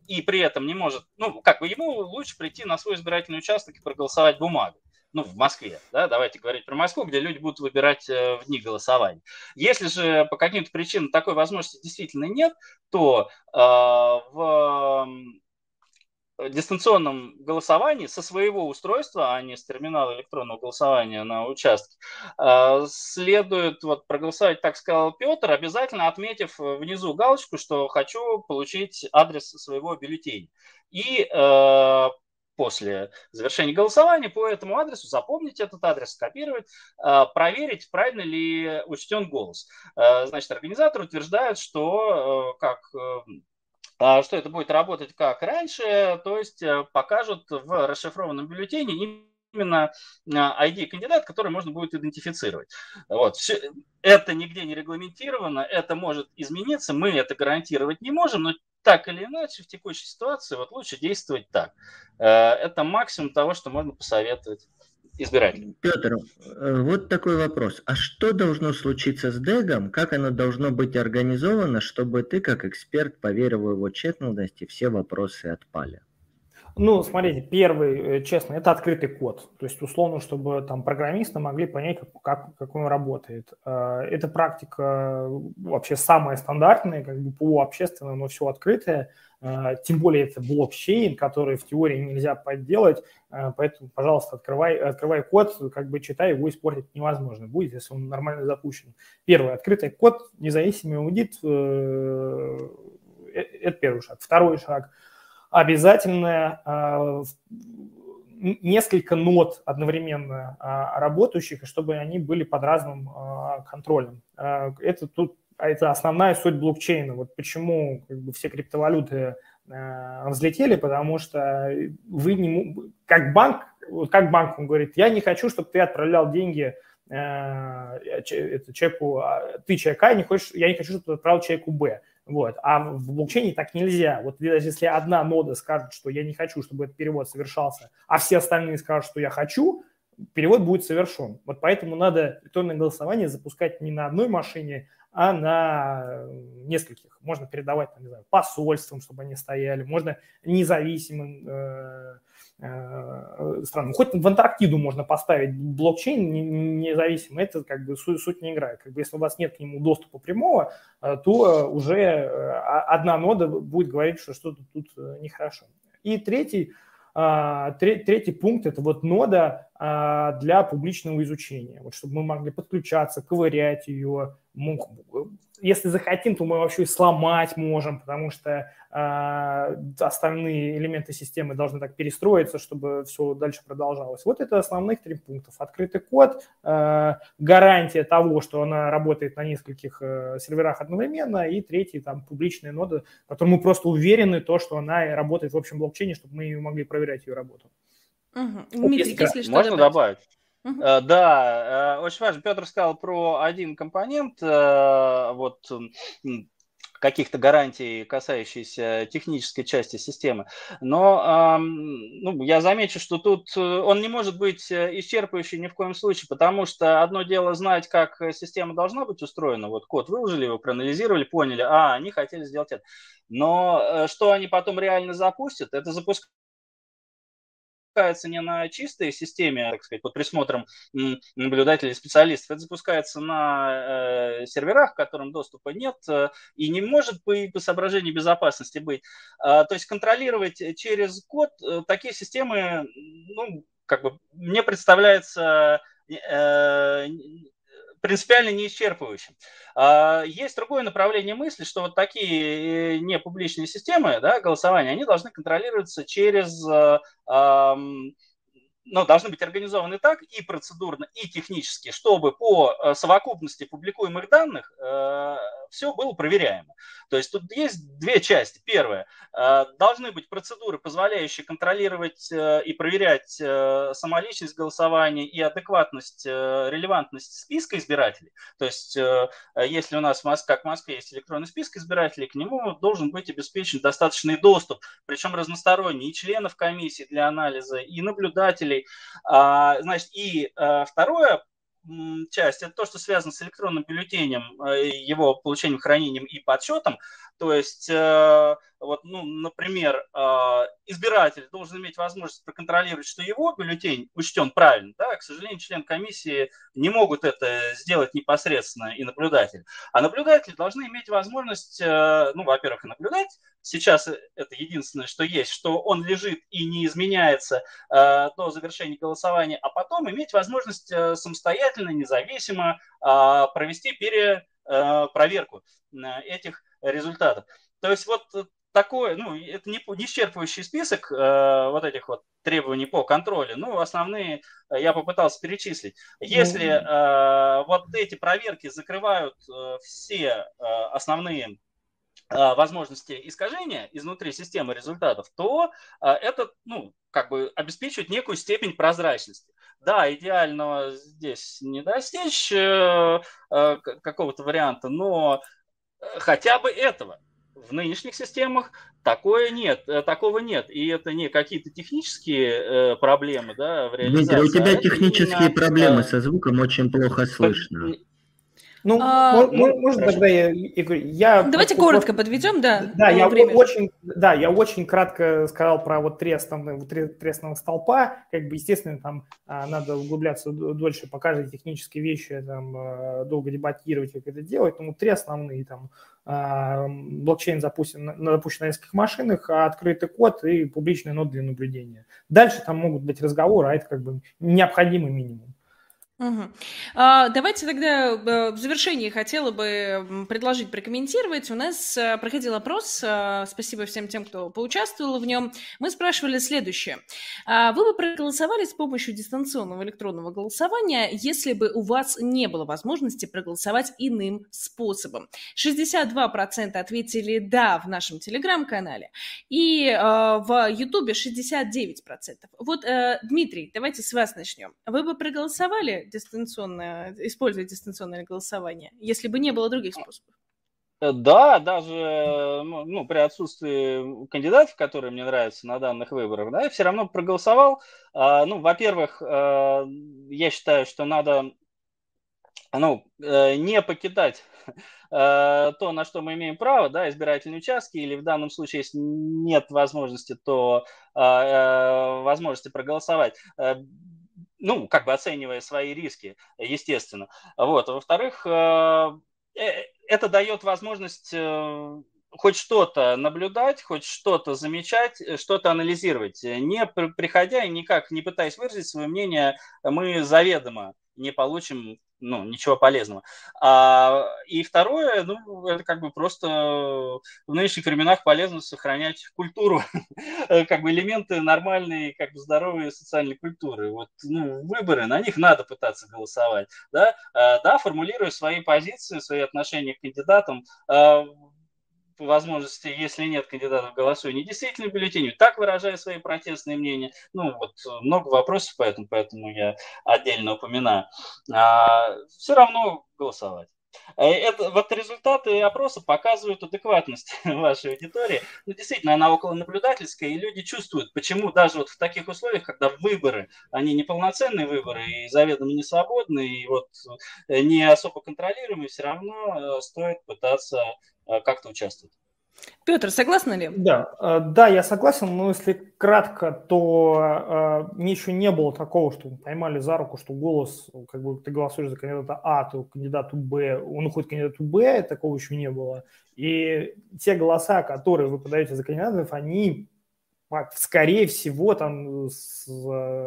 и при этом не может, ну, как бы ему лучше прийти на свой избирательный участок и проголосовать бумагой. ну, в Москве, да, давайте говорить про Москву, где люди будут выбирать в дни голосования. Если же по каким-то причинам такой возможности действительно нет, то э, в дистанционном голосовании со своего устройства, а не с терминала электронного голосования на участке, а, следует вот проголосовать, так сказал Петр, обязательно отметив внизу галочку, что хочу получить адрес своего бюллетеня. И э, после завершения голосования по этому адресу запомнить этот адрес, скопировать, э, проверить, правильно ли учтен голос. Э, значит, организаторы утверждают, что как что это будет работать как раньше, то есть э, покажут в расшифрованном бюллетене именно ID а, кандидат, который можно будет идентифицировать. Вот. Все, это нигде не регламентировано, это может измениться, мы это гарантировать не можем, но так или иначе в текущей ситуации вот лучше действовать так. Э, это максимум того, что можно посоветовать избирателей. Петр, э, вот такой вопрос. А что должно случиться с Дегом? Как оно должно быть организовано, чтобы ты, как эксперт, поверил в его тщательность и все вопросы отпали? Ну, смотрите, первый, э, честно, это открытый код. То есть, условно, чтобы там программисты могли понять, как, как, как он работает. Э, эта практика вообще самая стандартная, как бы ПО общественное, но все открытое. Э, тем более это блокчейн, который в теории нельзя подделать. Поэтому, пожалуйста, открывай, открывай код, как бы читай, его испортить невозможно будет, если он нормально запущен. Первый, открытый код, независимый аудит, это первый шаг. Второй шаг – обязательно а, несколько нот одновременно а, работающих, чтобы они были под разным а, контролем. Это тут это основная суть блокчейна. Вот почему как бы, все криптовалюты взлетели, потому что вы не как банк, как банк он говорит, я не хочу, чтобы ты отправлял деньги это человеку, ты человек А, не хочешь, я не хочу, чтобы ты отправил человеку Б. Вот. А в блокчейне так нельзя. Вот даже если одна нода скажет, что я не хочу, чтобы этот перевод совершался, а все остальные скажут, что я хочу, перевод будет совершен. Вот поэтому надо электронное голосование запускать не на одной машине, а на нескольких. Можно передавать, там, не знаю, посольствам, чтобы они стояли, можно независимым э, Э, страну. Хоть в Антарктиду можно поставить блокчейн независимо, это как бы суть, суть не играет. Как бы если у вас нет к нему доступа прямого, э, то уже одна нода будет говорить, что что-то тут нехорошо. И третий, третий пункт – это вот нода для публичного изучения, вот чтобы мы могли подключаться, ковырять ее, если захотим, то мы вообще и сломать можем, потому что э, остальные элементы системы должны так перестроиться, чтобы все дальше продолжалось. Вот это основных три пунктов. Открытый код, э, гарантия того, что она работает на нескольких э, серверах одновременно, и третий, там, публичная нода, в которой мы просто уверены, то, что она работает в общем блокчейне, чтобы мы могли проверять ее работу. Угу. Дмитрий, если, если можно добавить? Uh-huh. Да, э, очень важно. Петр сказал про один компонент, э, вот каких-то гарантий, касающихся технической части системы. Но ну, я замечу, что тут он не может быть исчерпывающий ни в коем случае, потому что одно дело знать, как система должна быть устроена. Вот код выложили его, проанализировали, поняли, а, они хотели сделать это. Но что они потом реально запустят, это запускать запускается не на чистой системе, так сказать, под присмотром наблюдателей специалистов, это запускается на э, серверах, к которым доступа нет, э, и не может по, по соображению безопасности быть. Э, то есть контролировать через код э, такие системы, ну, как бы мне представляется э, принципиально не исчерпывающим. А, есть другое направление мысли, что вот такие э, непубличные системы да, голосования, они должны контролироваться через э, но должны быть организованы так и процедурно, и технически, чтобы по э, совокупности публикуемых данных э, все было проверяемо. То есть тут есть две части. Первое, э, должны быть процедуры, позволяющие контролировать и проверять самоличность голосования и адекватность, релевантность списка избирателей. То есть если у нас, как в Москве, есть электронный список избирателей, к нему должен быть обеспечен достаточный доступ, причем разносторонний, и членов комиссии для анализа, и наблюдателей, пользователей. А, значит, и а, второе, часть, это то, что связано с электронным бюллетенем, э, его получением, хранением и подсчетом. То есть э, вот, ну, например, избиратель должен иметь возможность проконтролировать, что его бюллетень учтен правильно, да, к сожалению, член комиссии не могут это сделать непосредственно и наблюдатель. А наблюдатели должны иметь возможность, ну, во-первых, наблюдать, сейчас это единственное, что есть, что он лежит и не изменяется э, до завершения голосования, а потом иметь возможность э, самостоятельно, независимо э, провести перепроверку э, этих результатов. То есть вот такой, ну, это не, не исчерпывающий список э, вот этих вот требований по контролю. Ну, основные э, я попытался перечислить. Если ну. э, вот эти проверки закрывают э, все э, основные а, возможности искажения изнутри системы результатов, то а, это ну, как бы обеспечивает некую степень прозрачности. Да, идеального здесь не достичь э, э, какого-то варианта, но э, хотя бы этого. В нынешних системах такое нет, такого нет. И это не какие-то технические проблемы да, в реализации. Дмитрий, у тебя а технические именно, проблемы со звуком очень плохо слышно. Ну, а, можно ну, тогда я, я Давайте вот, коротко подведем, да. Да, я время. очень, да, я очень кратко сказал про вот три основных, три, три основных столпа. Как бы, естественно, там а, надо углубляться дольше по каждой технической вещи, там а, долго дебатировать, как это делать. Ну, три основные там а, блокчейн запустен на, запущен на нескольких машинах, а открытый код и публичный нод для наблюдения. Дальше там могут быть разговоры, а это как бы необходимый минимум. Угу. А, давайте тогда э, в завершении хотела бы предложить прокомментировать. У нас э, проходил опрос, э, спасибо всем тем, кто поучаствовал в нем. Мы спрашивали следующее. А, вы бы проголосовали с помощью дистанционного электронного голосования, если бы у вас не было возможности проголосовать иным способом? 62% ответили «да» в нашем телеграм-канале и в ютубе 69%. Вот, Дмитрий, давайте с вас начнем. Вы бы проголосовали дистанционное, использовать дистанционное голосование, если бы не было других способов? Э, да, даже ну, при отсутствии кандидатов, которые мне нравятся на данных выборах, да, я все равно проголосовал. А, ну, во-первых, э, я считаю, что надо ну, э, не покидать то, на что мы имеем право, да, избирательные участки, или в данном случае, если нет возможности, то возможности проголосовать ну, как бы оценивая свои риски, естественно. Вот. Во-вторых, э, э, это дает возможность э, хоть что-то наблюдать, хоть что-то замечать, что-то анализировать. Не приходя и никак не пытаясь выразить свое мнение, мы заведомо не получим ну, ничего полезного. А, и второе, ну, это как бы просто в нынешних временах полезно сохранять культуру, как бы элементы нормальной, как бы здоровой социальной культуры. Вот, ну, выборы, на них надо пытаться голосовать, да, а, да, формулируя свои позиции, свои отношения к кандидатам, а, возможности, если нет кандидатов, голосуй недействительным бюллетенью, так выражая свои протестные мнения. Ну, вот много вопросов по этому, поэтому я отдельно упоминаю. А, все равно голосовать. Э, это, вот результаты опроса показывают адекватность вашей аудитории. Ну, действительно, она около наблюдательская, и люди чувствуют, почему даже вот в таких условиях, когда выборы, они неполноценные выборы и заведомо не свободные, и вот э, не особо контролируемые, все равно э, стоит пытаться как-то участвовать. Петр, согласны ли? Да, э, да, я согласен, но если кратко, то э, еще не было такого, что поймали за руку, что голос, как бы ты голосуешь за кандидата А, то кандидату Б, он уходит кандидату Б, такого еще не было. И те голоса, которые вы подаете за кандидатов, они скорее всего, там с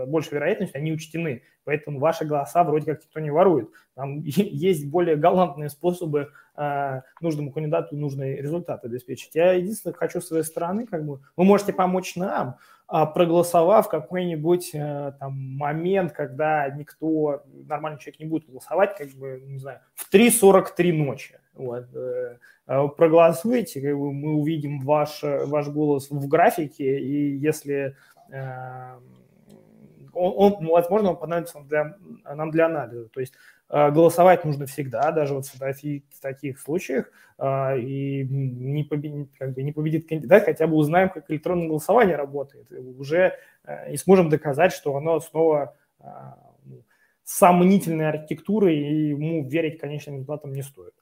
большей вероятностью они учтены. Поэтому ваши голоса вроде как никто не ворует. Там есть более галантные способы э, нужному кандидату нужные результаты обеспечить. Я единственное хочу с своей стороны, как бы, вы можете помочь нам, э, проголосовав какой-нибудь э, там момент, когда никто, нормальный человек не будет голосовать, как бы, не знаю, в 3.43 ночи. Вот. Э, э, проголосуйте, мы увидим ваш, ваш голос в графике, и если э, он, он, возможно, он понадобится для, нам для анализа. То есть голосовать нужно всегда, даже вот в таких, в таких случаях, и не победит, как бы не победит кандидат, хотя бы узнаем, как электронное голосование работает, и уже и сможем доказать, что оно снова ну, сомнительной архитектурой, и ему верить конечным результатам не стоит.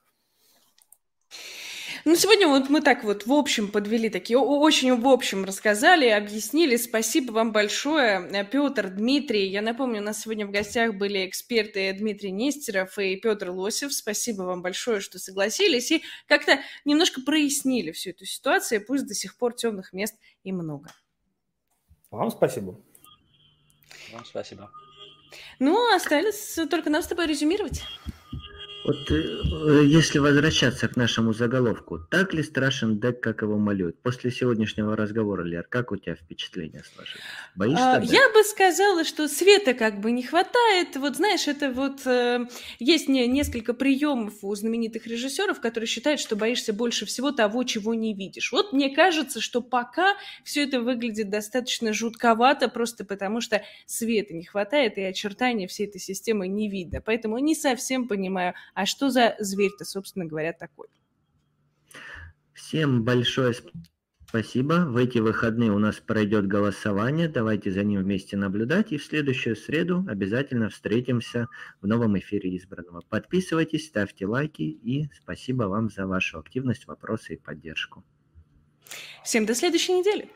Ну, сегодня вот мы так вот в общем подвели, такие очень в общем рассказали, объяснили. Спасибо вам большое, э, Петр, Дмитрий. Я напомню, у нас сегодня в гостях были эксперты Дмитрий Нестеров и Петр Лосев. Спасибо вам большое, что согласились и как-то немножко прояснили всю эту ситуацию, пусть до сих пор темных мест и много. Вам спасибо. Вам спасибо. Ну, осталось только нам с тобой резюмировать. Вот э, если возвращаться к нашему заголовку, так ли страшен дек, как его молют? После сегодняшнего разговора, Лер, как у тебя впечатление сложилось? Боишься? А, я бы сказала, что света как бы не хватает. Вот знаешь, это вот э, есть не, несколько приемов у знаменитых режиссеров, которые считают, что боишься больше всего того, чего не видишь. Вот мне кажется, что пока все это выглядит достаточно жутковато, просто потому что света не хватает и очертания всей этой системы не видно. Поэтому не совсем понимаю, а что за зверь-то, собственно говоря, такой? Всем большое спасибо. В эти выходные у нас пройдет голосование. Давайте за ним вместе наблюдать. И в следующую среду обязательно встретимся в новом эфире избранного. Подписывайтесь, ставьте лайки и спасибо вам за вашу активность, вопросы и поддержку. Всем до следующей недели.